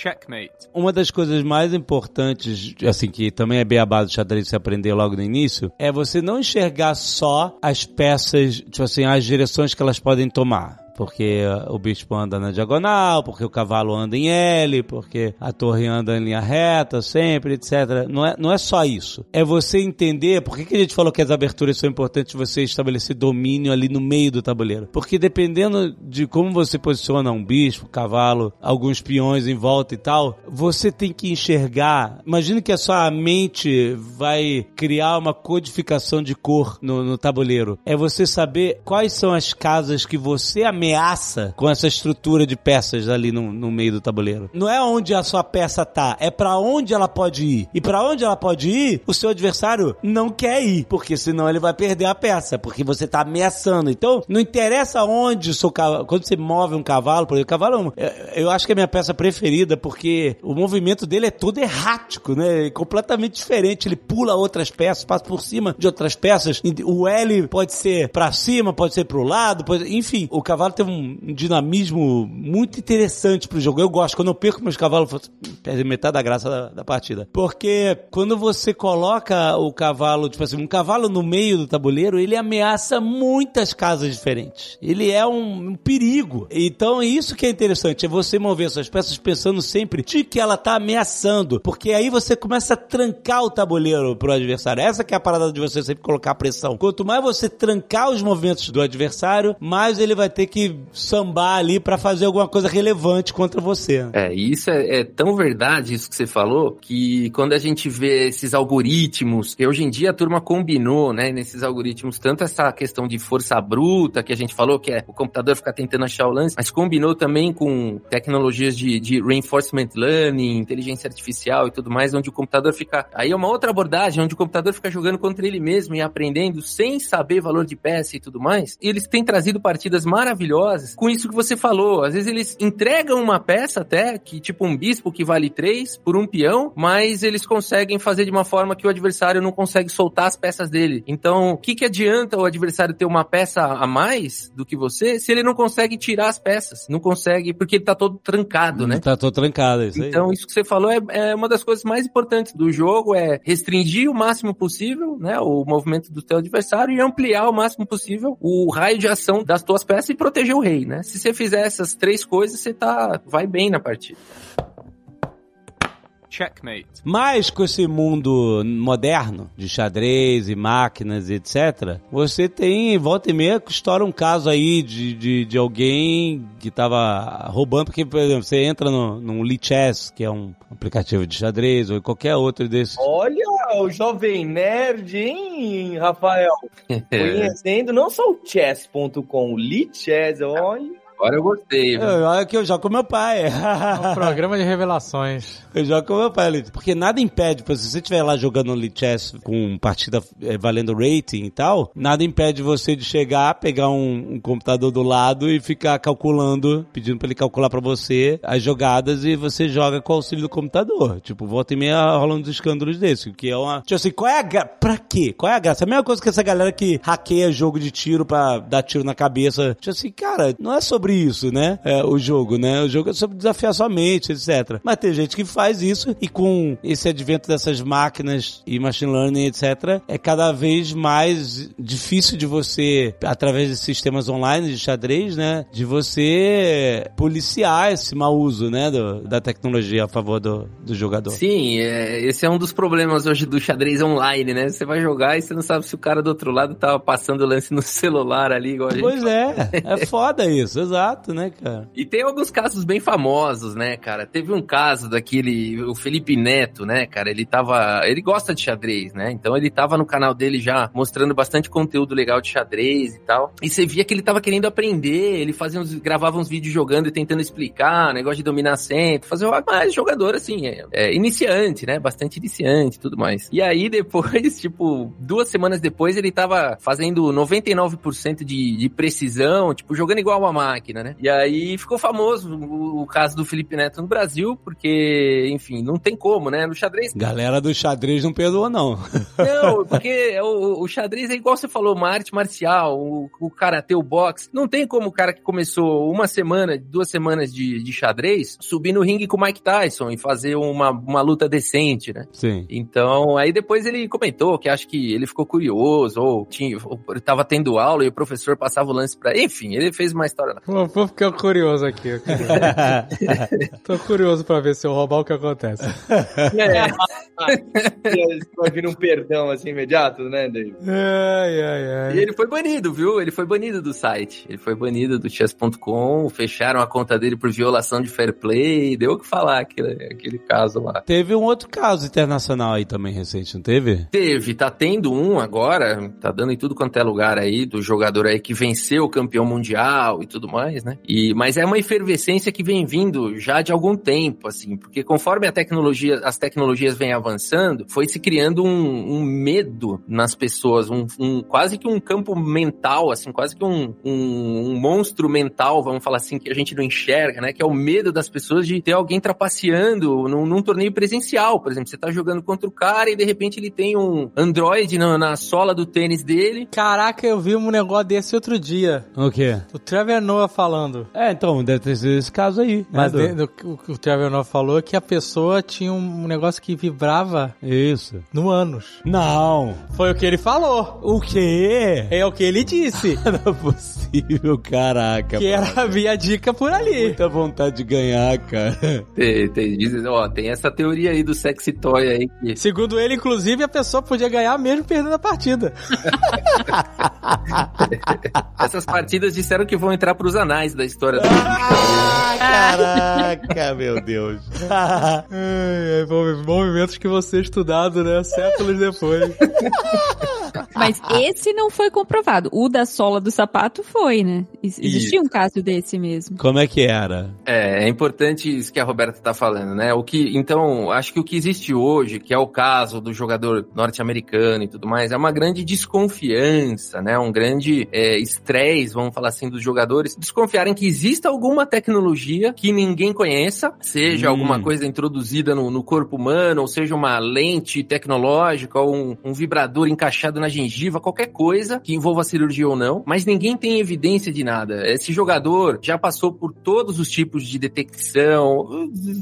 F: Checkmate.
A: Uma das coisas mais importantes, assim, que também é bem a base do xadrez você aprender logo no início, é você não enxergar só as peças, tipo assim, as direções que elas podem tomar. Porque uh, o bispo anda na diagonal, porque o cavalo anda em L, porque a torre anda em linha reta sempre, etc. Não é, não é só isso. É você entender por que, que a gente falou que as aberturas são importantes você estabelecer domínio ali no meio do tabuleiro. Porque dependendo de como você posiciona um bispo, cavalo, alguns peões em volta e tal, você tem que enxergar. Imagina que a sua mente vai criar uma codificação de cor no, no tabuleiro. É você saber quais são as casas que você ameaça com essa estrutura de peças ali no, no meio do tabuleiro. Não é onde a sua peça tá, é para onde ela pode ir. E para onde ela pode ir, o seu adversário não quer ir, porque senão ele vai perder a peça, porque você tá ameaçando. Então, não interessa onde o seu cavalo, quando você move um cavalo, por exemplo, o cavalo, é- eu acho que é a minha peça preferida, porque o movimento dele é todo errático, né? É completamente diferente. Ele pula outras peças, passa por cima de outras peças. O L pode ser pra cima, pode ser pro lado, pode... enfim, o cavalo tem um dinamismo muito interessante pro jogo. Eu gosto. Quando eu perco meus cavalos, perde metade da graça da, da partida. Porque quando você coloca o cavalo, tipo assim, um cavalo no meio do tabuleiro, ele ameaça muitas casas diferentes. Ele é um, um perigo. Então, isso que é interessante, é você mover suas peças pensando sempre de que ela tá ameaçando. Porque aí você começa a trancar o tabuleiro pro adversário. Essa que é a parada de você sempre colocar pressão. Quanto mais você trancar os movimentos do adversário, mais ele vai ter que sambar ali pra fazer alguma coisa relevante contra você.
D: É, isso é, é tão verdade, isso que você falou, que quando a gente vê esses algoritmos, que hoje em dia a turma combinou, né, nesses algoritmos, tanto essa questão de força bruta, que a gente falou, que é o computador ficar tentando achar o lance, mas combinou também com tecnologias de, de reinforcement learning, inteligência artificial e tudo mais, onde o computador fica. Aí é uma outra abordagem, onde o computador fica jogando contra ele mesmo e aprendendo sem saber valor de peça e tudo mais. E eles têm trazido partidas maravilhosas com isso que você falou. Às vezes eles entregam uma peça até, que tipo um bispo que vale três por um peão, mas eles conseguem fazer de uma forma que o adversário não consegue soltar as peças dele. Então, o que, que adianta o adversário ter uma peça a mais do que você se ele não consegue tirar as peças? Não consegue, porque ele tá todo trancado, né?
A: Tá todo trancado, isso aí.
D: Então, isso que você falou é, é uma das coisas mais importantes do jogo, é restringir o máximo possível, né, o movimento do teu adversário e ampliar o máximo possível o raio de ação das tuas peças e proteger o rei, né? Se você fizer essas três coisas, você tá, vai bem na partida.
F: Checkmate.
A: Mas com esse mundo moderno, de xadrez e máquinas e etc., você tem, volta e meia, que estoura um caso aí de, de, de alguém que tava roubando, porque, por exemplo, você entra no, no Lichess, que é um aplicativo de xadrez, ou qualquer outro desses.
B: Olha o jovem nerd, hein, Rafael? Conhecendo não só o chess.com, o Lichess, olha.
D: Agora eu gostei.
A: Eu, olha que eu jogo com meu pai.
E: Um programa de revelações.
A: Eu jogo com meu pai. Porque nada impede, se você estiver lá jogando Elite Chess com partida eh, valendo rating e tal, nada impede você de chegar, pegar um, um computador do lado e ficar calculando, pedindo pra ele calcular pra você as jogadas e você joga com o auxílio do computador. Tipo, volta e meia rolando uns escândalos desse, que é uma... Tipo assim, qual é a graça? Pra quê? Qual é a graça? A mesma coisa que essa galera que hackeia jogo de tiro pra dar tiro na cabeça. Tipo assim, cara, não é sobre sobre isso, né? É, o jogo, né? O jogo é sobre desafiar sua mente, etc. Mas tem gente que faz isso e com esse advento dessas máquinas e machine learning, etc., é cada vez mais difícil de você, através de sistemas online de xadrez, né? De você policiar esse mau uso, né? Do, da tecnologia a favor do, do jogador.
D: Sim, é, esse é um dos problemas hoje do xadrez online, né? Você vai jogar e você não sabe se o cara do outro lado tava passando o lance no celular ali, igual a gente
A: Pois é, é foda isso, exato, né, cara?
D: E tem alguns casos bem famosos, né, cara? Teve um caso daquele, o Felipe Neto, né, cara? Ele tava. Ele gosta de xadrez, né? Então ele tava no canal dele já mostrando bastante conteúdo legal de xadrez e tal. E você via que ele tava querendo aprender, ele fazia uns, gravava uns vídeos jogando e tentando explicar, negócio de dominar centro, fazer mais jogador assim, é, é, iniciante, né? Bastante iniciante tudo mais. E aí depois, tipo, duas semanas depois, ele tava fazendo 99% de, de precisão, tipo, jogando igual uma máquina, né? E aí ficou famoso o, o caso do Felipe Neto no Brasil, porque, enfim, não tem como, né? No xadrez.
A: Galera do xadrez não perdoa, não.
D: Não, porque o, o xadrez é igual você falou, uma arte marcial, o, o karatê, o boxe. Não tem como o cara que começou uma semana, duas semanas de, de xadrez, subir no ringue com o Mike Tyson e fazer uma, uma luta decente, né?
A: Sim.
D: Então, aí depois ele comentou que acho que ele ficou curioso, ou tinha, ou ele tava tendo aula e o professor passava o lance pra. Enfim, ele fez uma história lá.
E: Vou, vou ficar curioso aqui. Tô curioso pra ver se eu roubar o que acontece.
D: É,
B: Vai vir um perdão assim imediato, né, Dave?
E: Ai, ai,
D: E
E: ai.
D: ele foi banido, viu? Ele foi banido do site. Ele foi banido do chess.com, fecharam a conta dele por violação de fair play, deu o que falar aquele, aquele caso lá.
A: Teve um outro caso internacional aí também recente, não teve?
D: Teve, tá tendo um agora, tá dando em tudo quanto é lugar aí, do jogador aí que venceu o campeão mundial e tudo mais, né? E, mas é uma efervescência que vem vindo já de algum tempo, assim, porque conforme a tecnologia, as tecnologias vêm avançando, foi se criando um, um medo nas pessoas, um, um- quase que um campo mental, assim, quase que um, um, um monstro mental, vamos falar assim, que a gente não enxerga, né? Que é o medo das pessoas de ter alguém trapaceando num, num torneio presencial, por exemplo, você tá jogando contra o cara e de repente ele tem um Android na, na sola do tênis dele.
E: Caraca, eu vi um negócio desse outro dia.
A: O quê?
E: O Trevor Noah falando.
A: É, então, deve ter sido esse caso aí.
E: Mas
A: né,
E: do- o que o Trevor Noah falou é que a pessoa tinha um negócio que vibrava
A: Isso.
E: no ânus.
A: Não.
E: Foi o que ele falou.
A: O quê?
E: É o que ele disse.
A: Não é possível, caraca.
E: que era, havia dica por ali.
A: Muita vontade de ganhar, cara.
D: Tem, tem, diz- ó, tem essa teoria aí do sexy toy aí que
E: Segundo ele, inclusive, a pessoa podia ganhar mesmo perdendo a partida.
D: essas partidas disseram que vão entrar pros anais da história do
A: Ah, caraca, meu Deus.
E: Movi- movimentos que vão ser estudados, né? Séculos depois.
C: Mas esse não foi comprovado. O da sola do sapato foi, né? Ex- Existia um caso desse mesmo.
A: Como é que era?
D: É, é importante isso que a Roberta tá falando, né? O que, então, acho que o que existe hoje, que é o caso do jogador norte-americano e tudo mais, é uma grande desconfiança, né? Um grande é, estresse, vamos falar assim, dos jogadores desconfiarem que exista alguma tecnologia que ninguém conheça, seja
A: Hum.
D: alguma coisa introduzida no, no corpo humano, ou seja uma lente tecnológica, ou um, um vibrador encaixado na gengiva, qualquer coisa que envolva cirurgia ou não, mas ninguém tem evidência de nada. Esse jogador já passou por todos os tipos de detecção.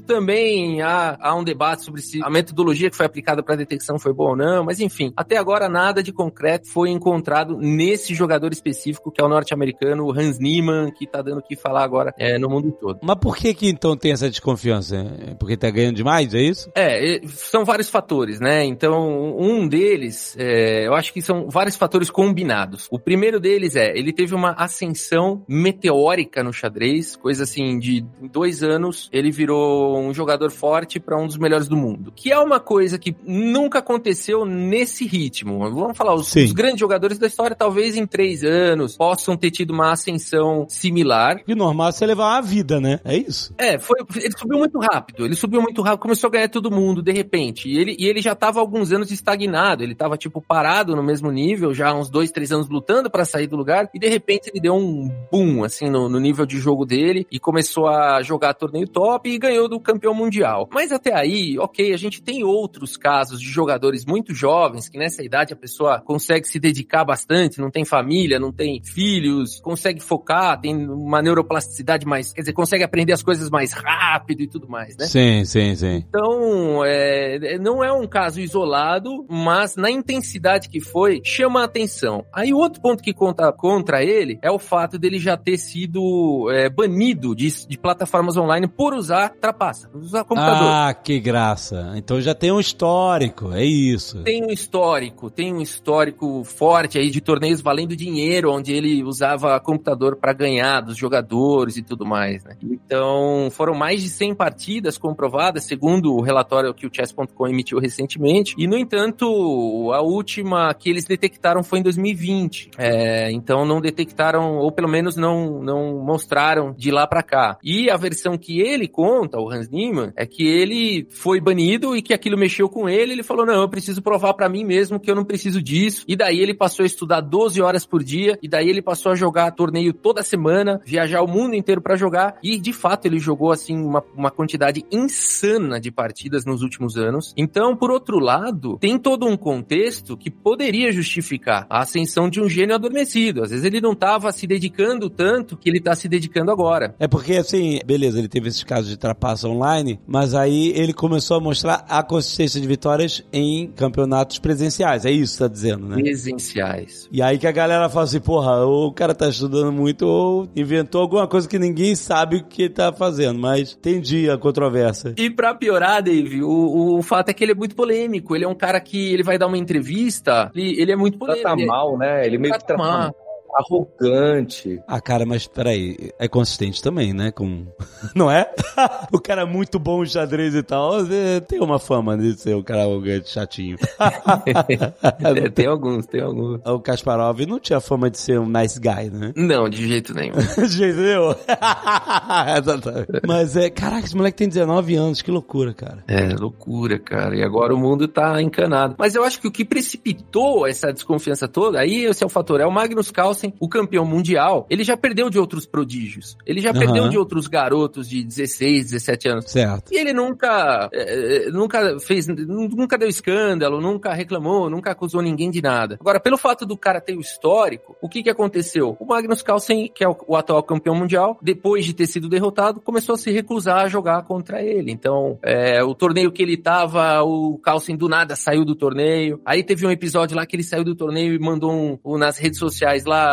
D: Também há, há um debate sobre se a metodologia que foi aplicada para detecção foi boa ou não, mas enfim, até agora nada de concreto foi encontrado nesse jogador específico que é o norte-americano Hans Niemann, que tá dando o que falar agora é, no mundo todo.
A: Mas por que que então tem essa desconfiança? É Porque tá ganhando demais, é isso?
D: É, são vários fatores, né? Então, um deles, é, eu acho que são vários fatores combinados. O primeiro deles é, ele teve uma ascensão meteórica no xadrez, coisa assim, de dois anos, ele virou um jogador forte para um dos melhores do mundo. Que é uma coisa que nunca aconteceu nesse ritmo. Vamos falar, os, os grandes jogadores da história, talvez em três anos, possam ter tido uma ascensão similar.
A: Que normal é você levar uma vida, né? É isso.
D: É, foi, ele subiu muito rápido. Ele subiu muito rápido, começou a ganhar todo mundo de repente. E ele, e ele já tava há alguns anos estagnado. Ele tava, tipo, parado no mesmo nível, já há uns dois, três anos lutando para sair do lugar, e de repente ele deu um boom, assim, no, no nível de jogo dele, e começou a jogar torneio top e ganhou do campeão mundial. Mas até aí, ok, a gente tem outros casos de jogadores muito jovens, que nessa idade a pessoa consegue se dedicar bastante, não tem família, não tem filhos, consegue focar, tem uma neuroplasticidade mais, quer dizer, consegue aprender as coisas mais rápido e tudo mais, né?
A: Sim, sim, sim.
D: Então, é, não é um caso isolado, mas na intensidade que foi, chama a atenção. Aí o outro ponto que conta contra ele é o fato dele já ter sido é, banido de, de, plataformas online por usar trapaça, usar computador.
A: Ah, que graça. Então já tem um histórico, é isso.
D: Tem um histórico, tem um histórico forte aí de torneios valendo dinheiro, onde ele usava computador para ganhar dos jogadores e tudo mais, né? Então, foram mais de 100 partidas comprovadas, segundo o relatório que o chess.com emitiu recentemente, e no entanto, a última que eles detectaram foi em 2020. É, então não detectaram, ou pelo menos não, não mostraram de lá para cá. E a versão que ele conta, o Hans Niemann, é que ele foi banido e que aquilo mexeu com ele, ele falou, não, eu preciso provar para mim mesmo que eu não preciso disso. E daí ele passou a estudar 12 horas por dia, e daí ele passou a jogar torneio toda semana, viajar o mundo inteiro para jogar, e de fato ele jogou assim uma, uma quantidade insana de partidas nos últimos anos. Então, por outro lado, tem todo um contexto que poderia justificar a ascensão de um gênio adormecido. Às vezes ele não estava se dedicando tanto que ele está se dedicando agora.
A: É porque, assim, beleza, ele teve esses casos de trapaça online, mas aí ele começou a mostrar a consistência de vitórias em campeonatos presenciais. É isso que tá dizendo, né?
D: Presenciais.
A: E aí que a galera fala assim, porra, o cara tá estudando muito ou inventou alguma coisa que ninguém sabe o que ele tá fazendo, mas entendi a controvérsia.
D: E pra piorar, Dave, o, o fato é que ele é muito polêmico. Ele é um cara que ele vai dar uma entrevista, ele, ele é muito polêmico.
B: Trata mal, né? Ele meio que trata mal arrogante.
A: Ah, cara, mas peraí, é consistente também, né? Com... Não é? o cara é muito bom em xadrez e tal, tem uma fama de ser um cara arrogante, chatinho.
D: é, tem alguns, tem alguns.
A: O Kasparov não tinha fama de ser um nice guy, né?
D: Não, de jeito nenhum.
A: de jeito nenhum. mas é, caraca, esse moleque tem 19 anos, que loucura, cara.
D: É, loucura, cara. E agora o mundo tá encanado. Mas eu acho que o que precipitou essa desconfiança toda, aí esse é o fator, é o Magnus Carlsen o campeão mundial, ele já perdeu de outros prodígios. Ele já uhum. perdeu de outros garotos de 16, 17 anos.
A: Certo.
D: E ele nunca, é, nunca fez, nunca deu escândalo, nunca reclamou, nunca acusou ninguém de nada. Agora, pelo fato do cara ter o histórico, o que que aconteceu? O Magnus Carlsen, que é o, o atual campeão mundial, depois de ter sido derrotado, começou a se recusar a jogar contra ele. Então, é, o torneio que ele tava, o Carlsen do nada saiu do torneio. Aí teve um episódio lá que ele saiu do torneio e mandou um, um nas redes sociais lá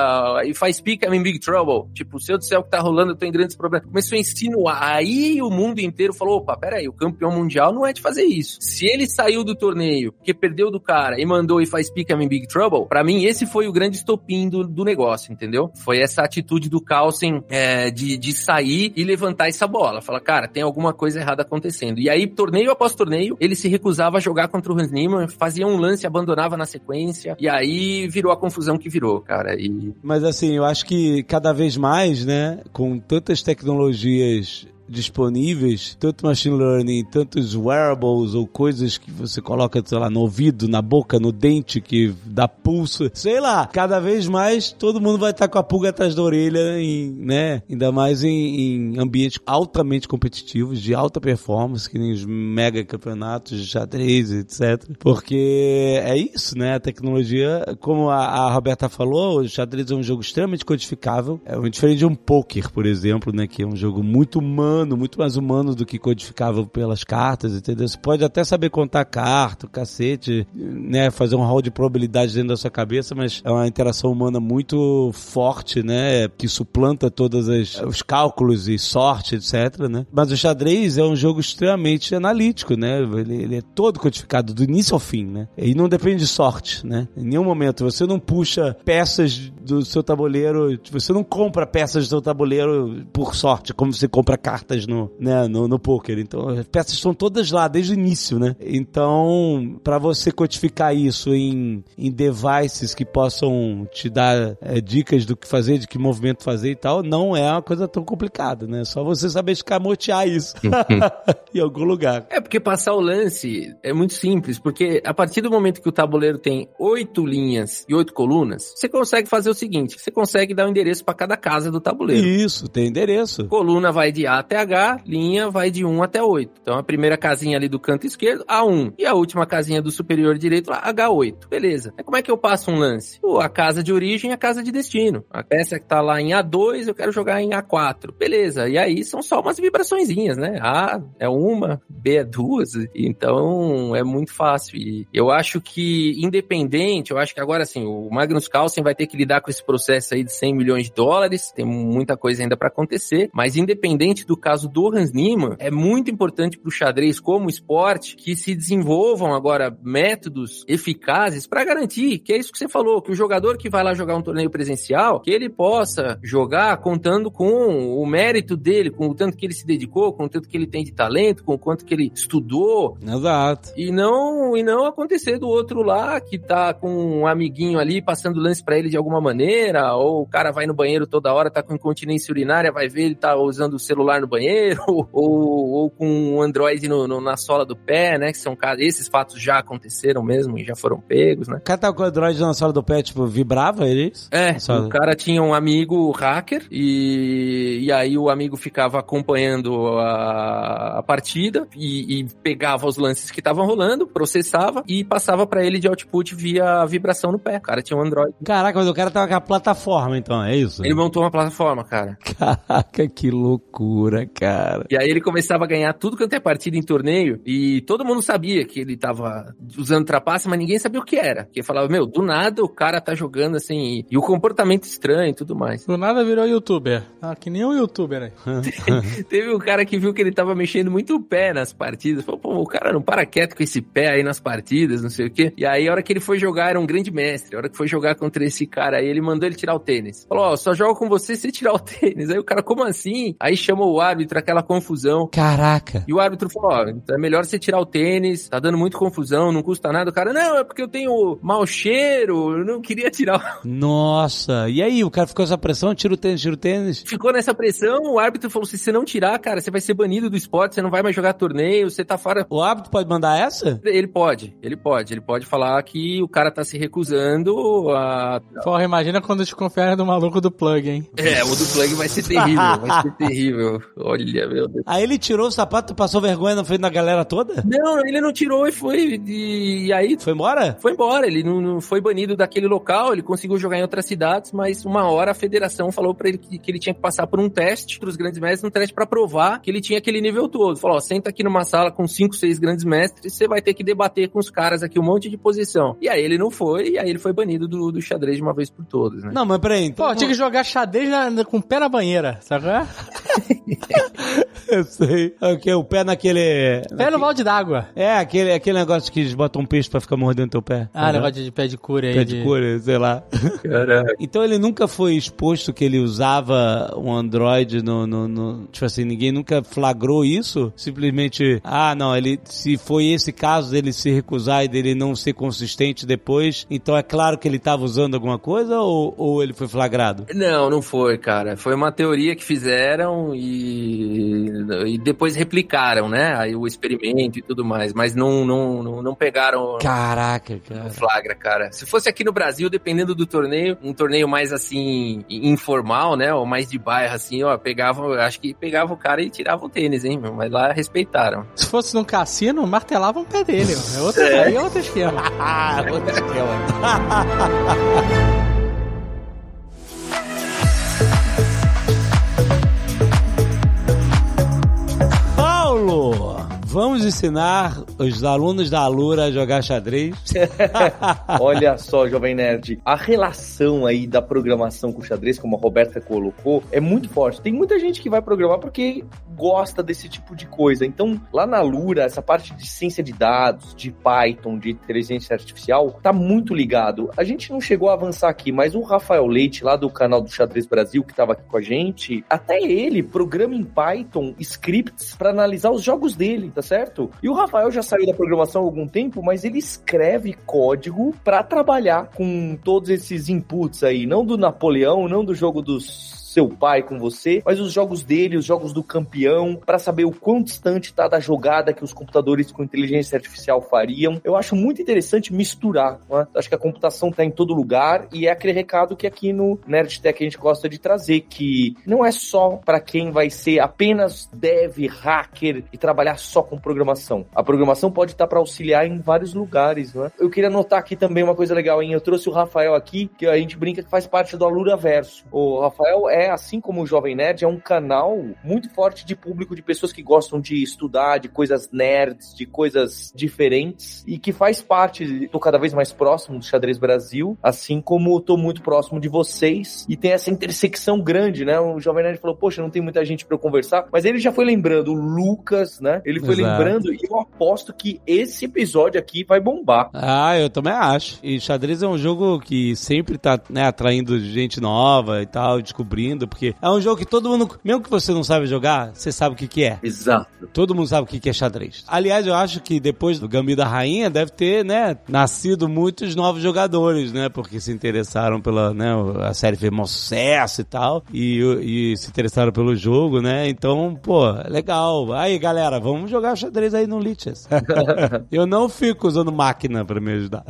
D: e faz pica, I'm in big trouble. Tipo, seu do céu que tá rolando, eu tô em grandes problemas. Começou a insinuar. Aí o mundo inteiro falou: opa, peraí, o campeão mundial não é de fazer isso. Se ele saiu do torneio porque perdeu do cara e mandou e faz pica, I'm in big trouble, pra mim esse foi o grande estopim do, do negócio, entendeu? Foi essa atitude do Carlsen é, de, de sair e levantar essa bola. Fala, cara, tem alguma coisa errada acontecendo. E aí, torneio após torneio, ele se recusava a jogar contra o Hans Niemann, fazia um lance, abandonava na sequência, e aí virou a confusão que virou, cara. E
A: mas assim, eu acho que cada vez mais, né, com tantas tecnologias disponíveis, tanto machine learning, tantos wearables ou coisas que você coloca, sei lá, no ouvido, na boca, no dente, que dá pulso, sei lá, cada vez mais todo mundo vai estar com a pulga atrás da orelha, em, né? Ainda mais em, em ambientes altamente competitivos, de alta performance, que nem os mega campeonatos de xadrez, etc. Porque é isso, né? A tecnologia, como a, a Roberta falou, o xadrez é um jogo extremamente codificável, é diferente de um poker, por exemplo, né? Que é um jogo muito humano humano, muito mais humano do que codificável pelas cartas, entendeu? Você pode até saber contar carta, cacete, né? Fazer um rol de probabilidade dentro da sua cabeça, mas é uma interação humana muito forte, né? Que suplanta todos os cálculos e sorte, etc, né? Mas o xadrez é um jogo extremamente analítico, né? Ele, ele é todo codificado do início ao fim, né? E não depende de sorte, né? Em nenhum momento. Você não puxa peças do seu tabuleiro, você não compra peças do seu tabuleiro por sorte, como você compra cartas cartas no, né, no, no poker. Então, as peças estão todas lá desde o início, né? Então, para você codificar isso em, em devices que possam te dar é, dicas do que fazer, de que movimento fazer e tal, não é uma coisa tão complicada, né? Só você saber escamotear isso em algum lugar.
D: É porque passar o lance é muito simples, porque a partir do momento que o tabuleiro tem oito linhas e oito colunas, você consegue fazer o seguinte: você consegue dar o um endereço para cada casa do tabuleiro.
A: Isso, tem endereço.
D: Coluna vai de A até H, linha vai de 1 até 8. Então a primeira casinha ali do canto esquerdo, A1. E a última casinha do superior direito, H8. Beleza. Aí como é que eu passo um lance? Pô, a casa de origem e a casa de destino. A peça que tá lá em A2, eu quero jogar em A4. Beleza. E aí são só umas vibraçõezinhas, né? A é uma, B é duas. Então é muito fácil. E eu acho que, independente, eu acho que agora assim, o Magnus Carlsen vai ter que lidar com esse processo aí de 100 milhões de dólares. Tem muita coisa ainda para acontecer. Mas independente do caso do Hans Niemann, é muito importante para o xadrez como esporte que se desenvolvam agora métodos eficazes para garantir que é isso que você falou, que o jogador que vai lá jogar um torneio presencial, que ele possa jogar contando com o mérito dele, com o tanto que ele se dedicou, com o tanto que ele tem de talento, com o quanto que ele estudou.
A: Exato.
D: E não, e não acontecer do outro lá que tá com um amiguinho ali passando lance para ele de alguma maneira, ou o cara vai no banheiro toda hora, tá com incontinência urinária, vai ver ele tá usando o celular no banheiro, ou, ou com um Android no, no, na sola do pé, né? Que são esses fatos já aconteceram mesmo e já foram pegos, né?
A: O cara tava com o Android na sola do pé, tipo, vibrava eles?
D: É, o cara tinha um amigo hacker e, e aí o amigo ficava acompanhando a, a partida e, e, pegava os lances que estavam rolando, processava e passava para ele de output via vibração no pé. O cara tinha um Android.
A: Caraca, mas o cara tava com a plataforma, então, é isso?
D: Ele montou uma plataforma, cara.
A: Caraca, que loucura, cara.
D: E aí ele começava a ganhar tudo quanto é partida em torneio e todo mundo sabia que ele tava usando trapaça, mas ninguém sabia o que era. Porque falava, meu, do nada o cara tá jogando assim e, e o comportamento estranho e tudo mais.
E: Do nada virou youtuber. Ah, que nem um youtuber aí.
D: Teve um cara que viu que ele tava mexendo muito o pé nas partidas. Falou, pô, o cara não para quieto com esse pé aí nas partidas, não sei o quê. E aí, a hora que ele foi jogar, era um grande mestre. A hora que foi jogar contra esse cara aí, ele mandou ele tirar o tênis. Falou, ó, oh, só jogo com você se tirar o tênis. Aí o cara, como assim? Aí chamou o árbitro, aquela confusão.
A: Caraca.
D: E o árbitro falou, ó, oh, é melhor você tirar o tênis, tá dando muito confusão, não custa nada. O cara, não, é porque eu tenho mau cheiro, eu não queria tirar.
A: Nossa, e aí, o cara ficou essa pressão, tira o tênis, tira o tênis?
D: Ficou nessa pressão, o árbitro falou, se você não tirar, cara, você vai ser banido do esporte, você não vai mais jogar torneio, você tá fora.
A: O árbitro pode mandar essa?
D: Ele pode, ele pode, ele pode falar que o cara tá se recusando a...
E: Porra, imagina quando desconfiarem do maluco do plug, hein?
D: É, o do plug vai ser terrível, vai ser terrível. Olha, meu Deus.
A: Aí ele tirou o sapato e passou vergonha na frente da galera toda?
D: Não, ele não tirou e foi, e, e aí...
A: Foi embora?
D: Foi embora, ele não, não, foi banido daquele local, ele conseguiu jogar em outras cidades, mas uma hora a federação falou para ele que, que, ele tinha que passar por um teste para os grandes mestres, um teste para provar que ele tinha aquele nível todo. Falou, ó, senta aqui numa sala com cinco, seis grandes mestres, você vai ter que debater com os caras aqui um monte de posição. E aí ele não foi, e aí ele foi banido do, do xadrez de uma vez por todas, né?
A: Não, mas peraí.
E: Então... Pô, tinha que jogar xadrez na, com o pé na banheira, sabe?
A: Eu sei. Okay, o pé naquele...
E: Pé naquele... no balde d'água.
A: É, aquele, aquele negócio que eles botam um peixe pra ficar mordendo teu pé.
E: Ah, uhum. negócio de pé de cura aí.
A: Pé de, de cura, sei lá.
D: Caraca.
A: Então ele nunca foi exposto que ele usava um Android no, no, no, Tipo assim, ninguém nunca flagrou isso. Simplesmente, ah, não, ele. Se foi esse caso dele se recusar e dele não ser consistente depois, então é claro que ele estava usando alguma coisa ou, ou ele foi flagrado?
D: Não, não foi, cara. Foi uma teoria que fizeram e, e depois replicaram, né? Aí o experimento e tudo mais. Mas não, não, não, não pegaram.
A: Caraca, cara.
D: Flagra, cara. Se fosse aqui no Brasil, dependendo do torneio, um torneio mais assim, informal, né? Ou mais de bairro, assim, ó, pegavam, acho que pegava o cara e tirava o tênis, hein, meu? Mas lá respeitaram.
E: Se fosse num cassino, martelavam o pé dele, ó. É outra, é. Aí é outro esquema.
A: outro esquema. Vamos ensinar os alunos da Alura a jogar xadrez.
B: Olha só, Jovem Nerd, a relação aí da programação com o xadrez, como a Roberta colocou, é muito forte. Tem muita gente que vai programar porque gosta desse tipo de coisa. Então, lá na Lura, essa parte de ciência de dados, de Python, de inteligência artificial, tá muito ligado. A gente não chegou a avançar aqui, mas o Rafael Leite, lá do canal do Xadrez Brasil, que tava aqui com a gente, até ele programa em Python scripts para analisar os jogos dele, tá certo? E o Rafael já saiu da programação há algum tempo, mas ele escreve código para trabalhar com todos esses inputs aí, não do Napoleão, não do jogo dos seu pai com você, mas os jogos dele, os jogos do campeão, para saber o quão distante tá da jogada que os computadores com inteligência artificial fariam. Eu acho muito interessante misturar, né? Acho que a computação tá em todo lugar e é aquele recado que aqui no Nerd Tech a gente gosta de trazer, que não é só para quem vai ser apenas dev, hacker e trabalhar só com programação. A programação pode estar tá para auxiliar em vários lugares, né? Eu queria notar aqui também uma coisa legal, hein? Eu trouxe o Rafael aqui, que a gente brinca que faz parte do Alura Verso. O Rafael é assim como o Jovem Nerd, é um canal muito forte de público de pessoas que gostam de estudar, de coisas nerds, de coisas diferentes e que faz parte, tô cada vez mais próximo do Xadrez Brasil, assim como tô muito próximo de vocês e tem essa intersecção grande, né? O Jovem Nerd falou, poxa, não tem muita gente para eu conversar, mas ele já foi lembrando o Lucas, né? Ele foi Exato. lembrando e eu aposto que esse episódio aqui vai bombar.
A: Ah, eu também acho. E xadrez é um jogo que sempre tá, né, atraindo gente nova e tal, descobrindo porque é um jogo que todo mundo, mesmo que você não sabe jogar, você sabe o que, que é.
B: Exato.
A: Todo mundo sabe o que, que é xadrez. Aliás, eu acho que depois do Gambito da Rainha deve ter, né, nascido muitos novos jogadores, né, porque se interessaram pela, né, a série fez um sucesso e tal, e, e se interessaram pelo jogo, né, então, pô, legal. Aí, galera, vamos jogar xadrez aí no Lichess. eu não fico usando máquina para me ajudar.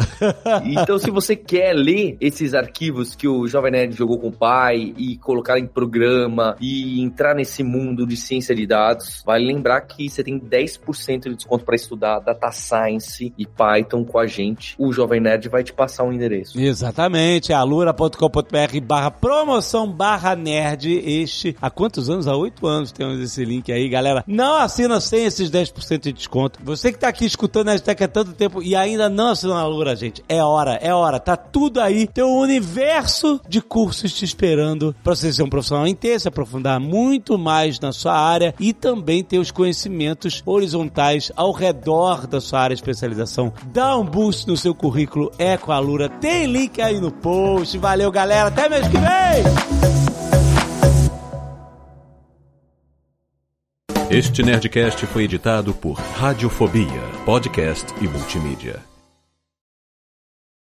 B: então, se você quer ler esses arquivos que o Jovem Nerd jogou com o pai e colocar em em programa e entrar nesse mundo de ciência de dados, vale lembrar que você tem 10% de desconto para estudar Data Science e Python com a gente. O Jovem Nerd vai te passar um endereço.
A: Exatamente, é alura.com.br barra promoção barra nerd. Este, há quantos anos? Há oito anos temos esse link aí, galera. Não assina sem esses 10% de desconto. Você que tá aqui escutando a hashtag há tanto tempo e ainda não assinou a Alura, gente, é hora, é hora. Tá tudo aí. Tem um universo de cursos te esperando pra você ser um profissional ter, se aprofundar muito mais na sua área e também ter os conhecimentos horizontais ao redor da sua área de especialização. Dá um boost no seu currículo, é com a Lura. Tem link aí no post. Valeu, galera. Até mês que vem!
G: Este Nerdcast foi editado por Radiofobia, podcast e multimídia.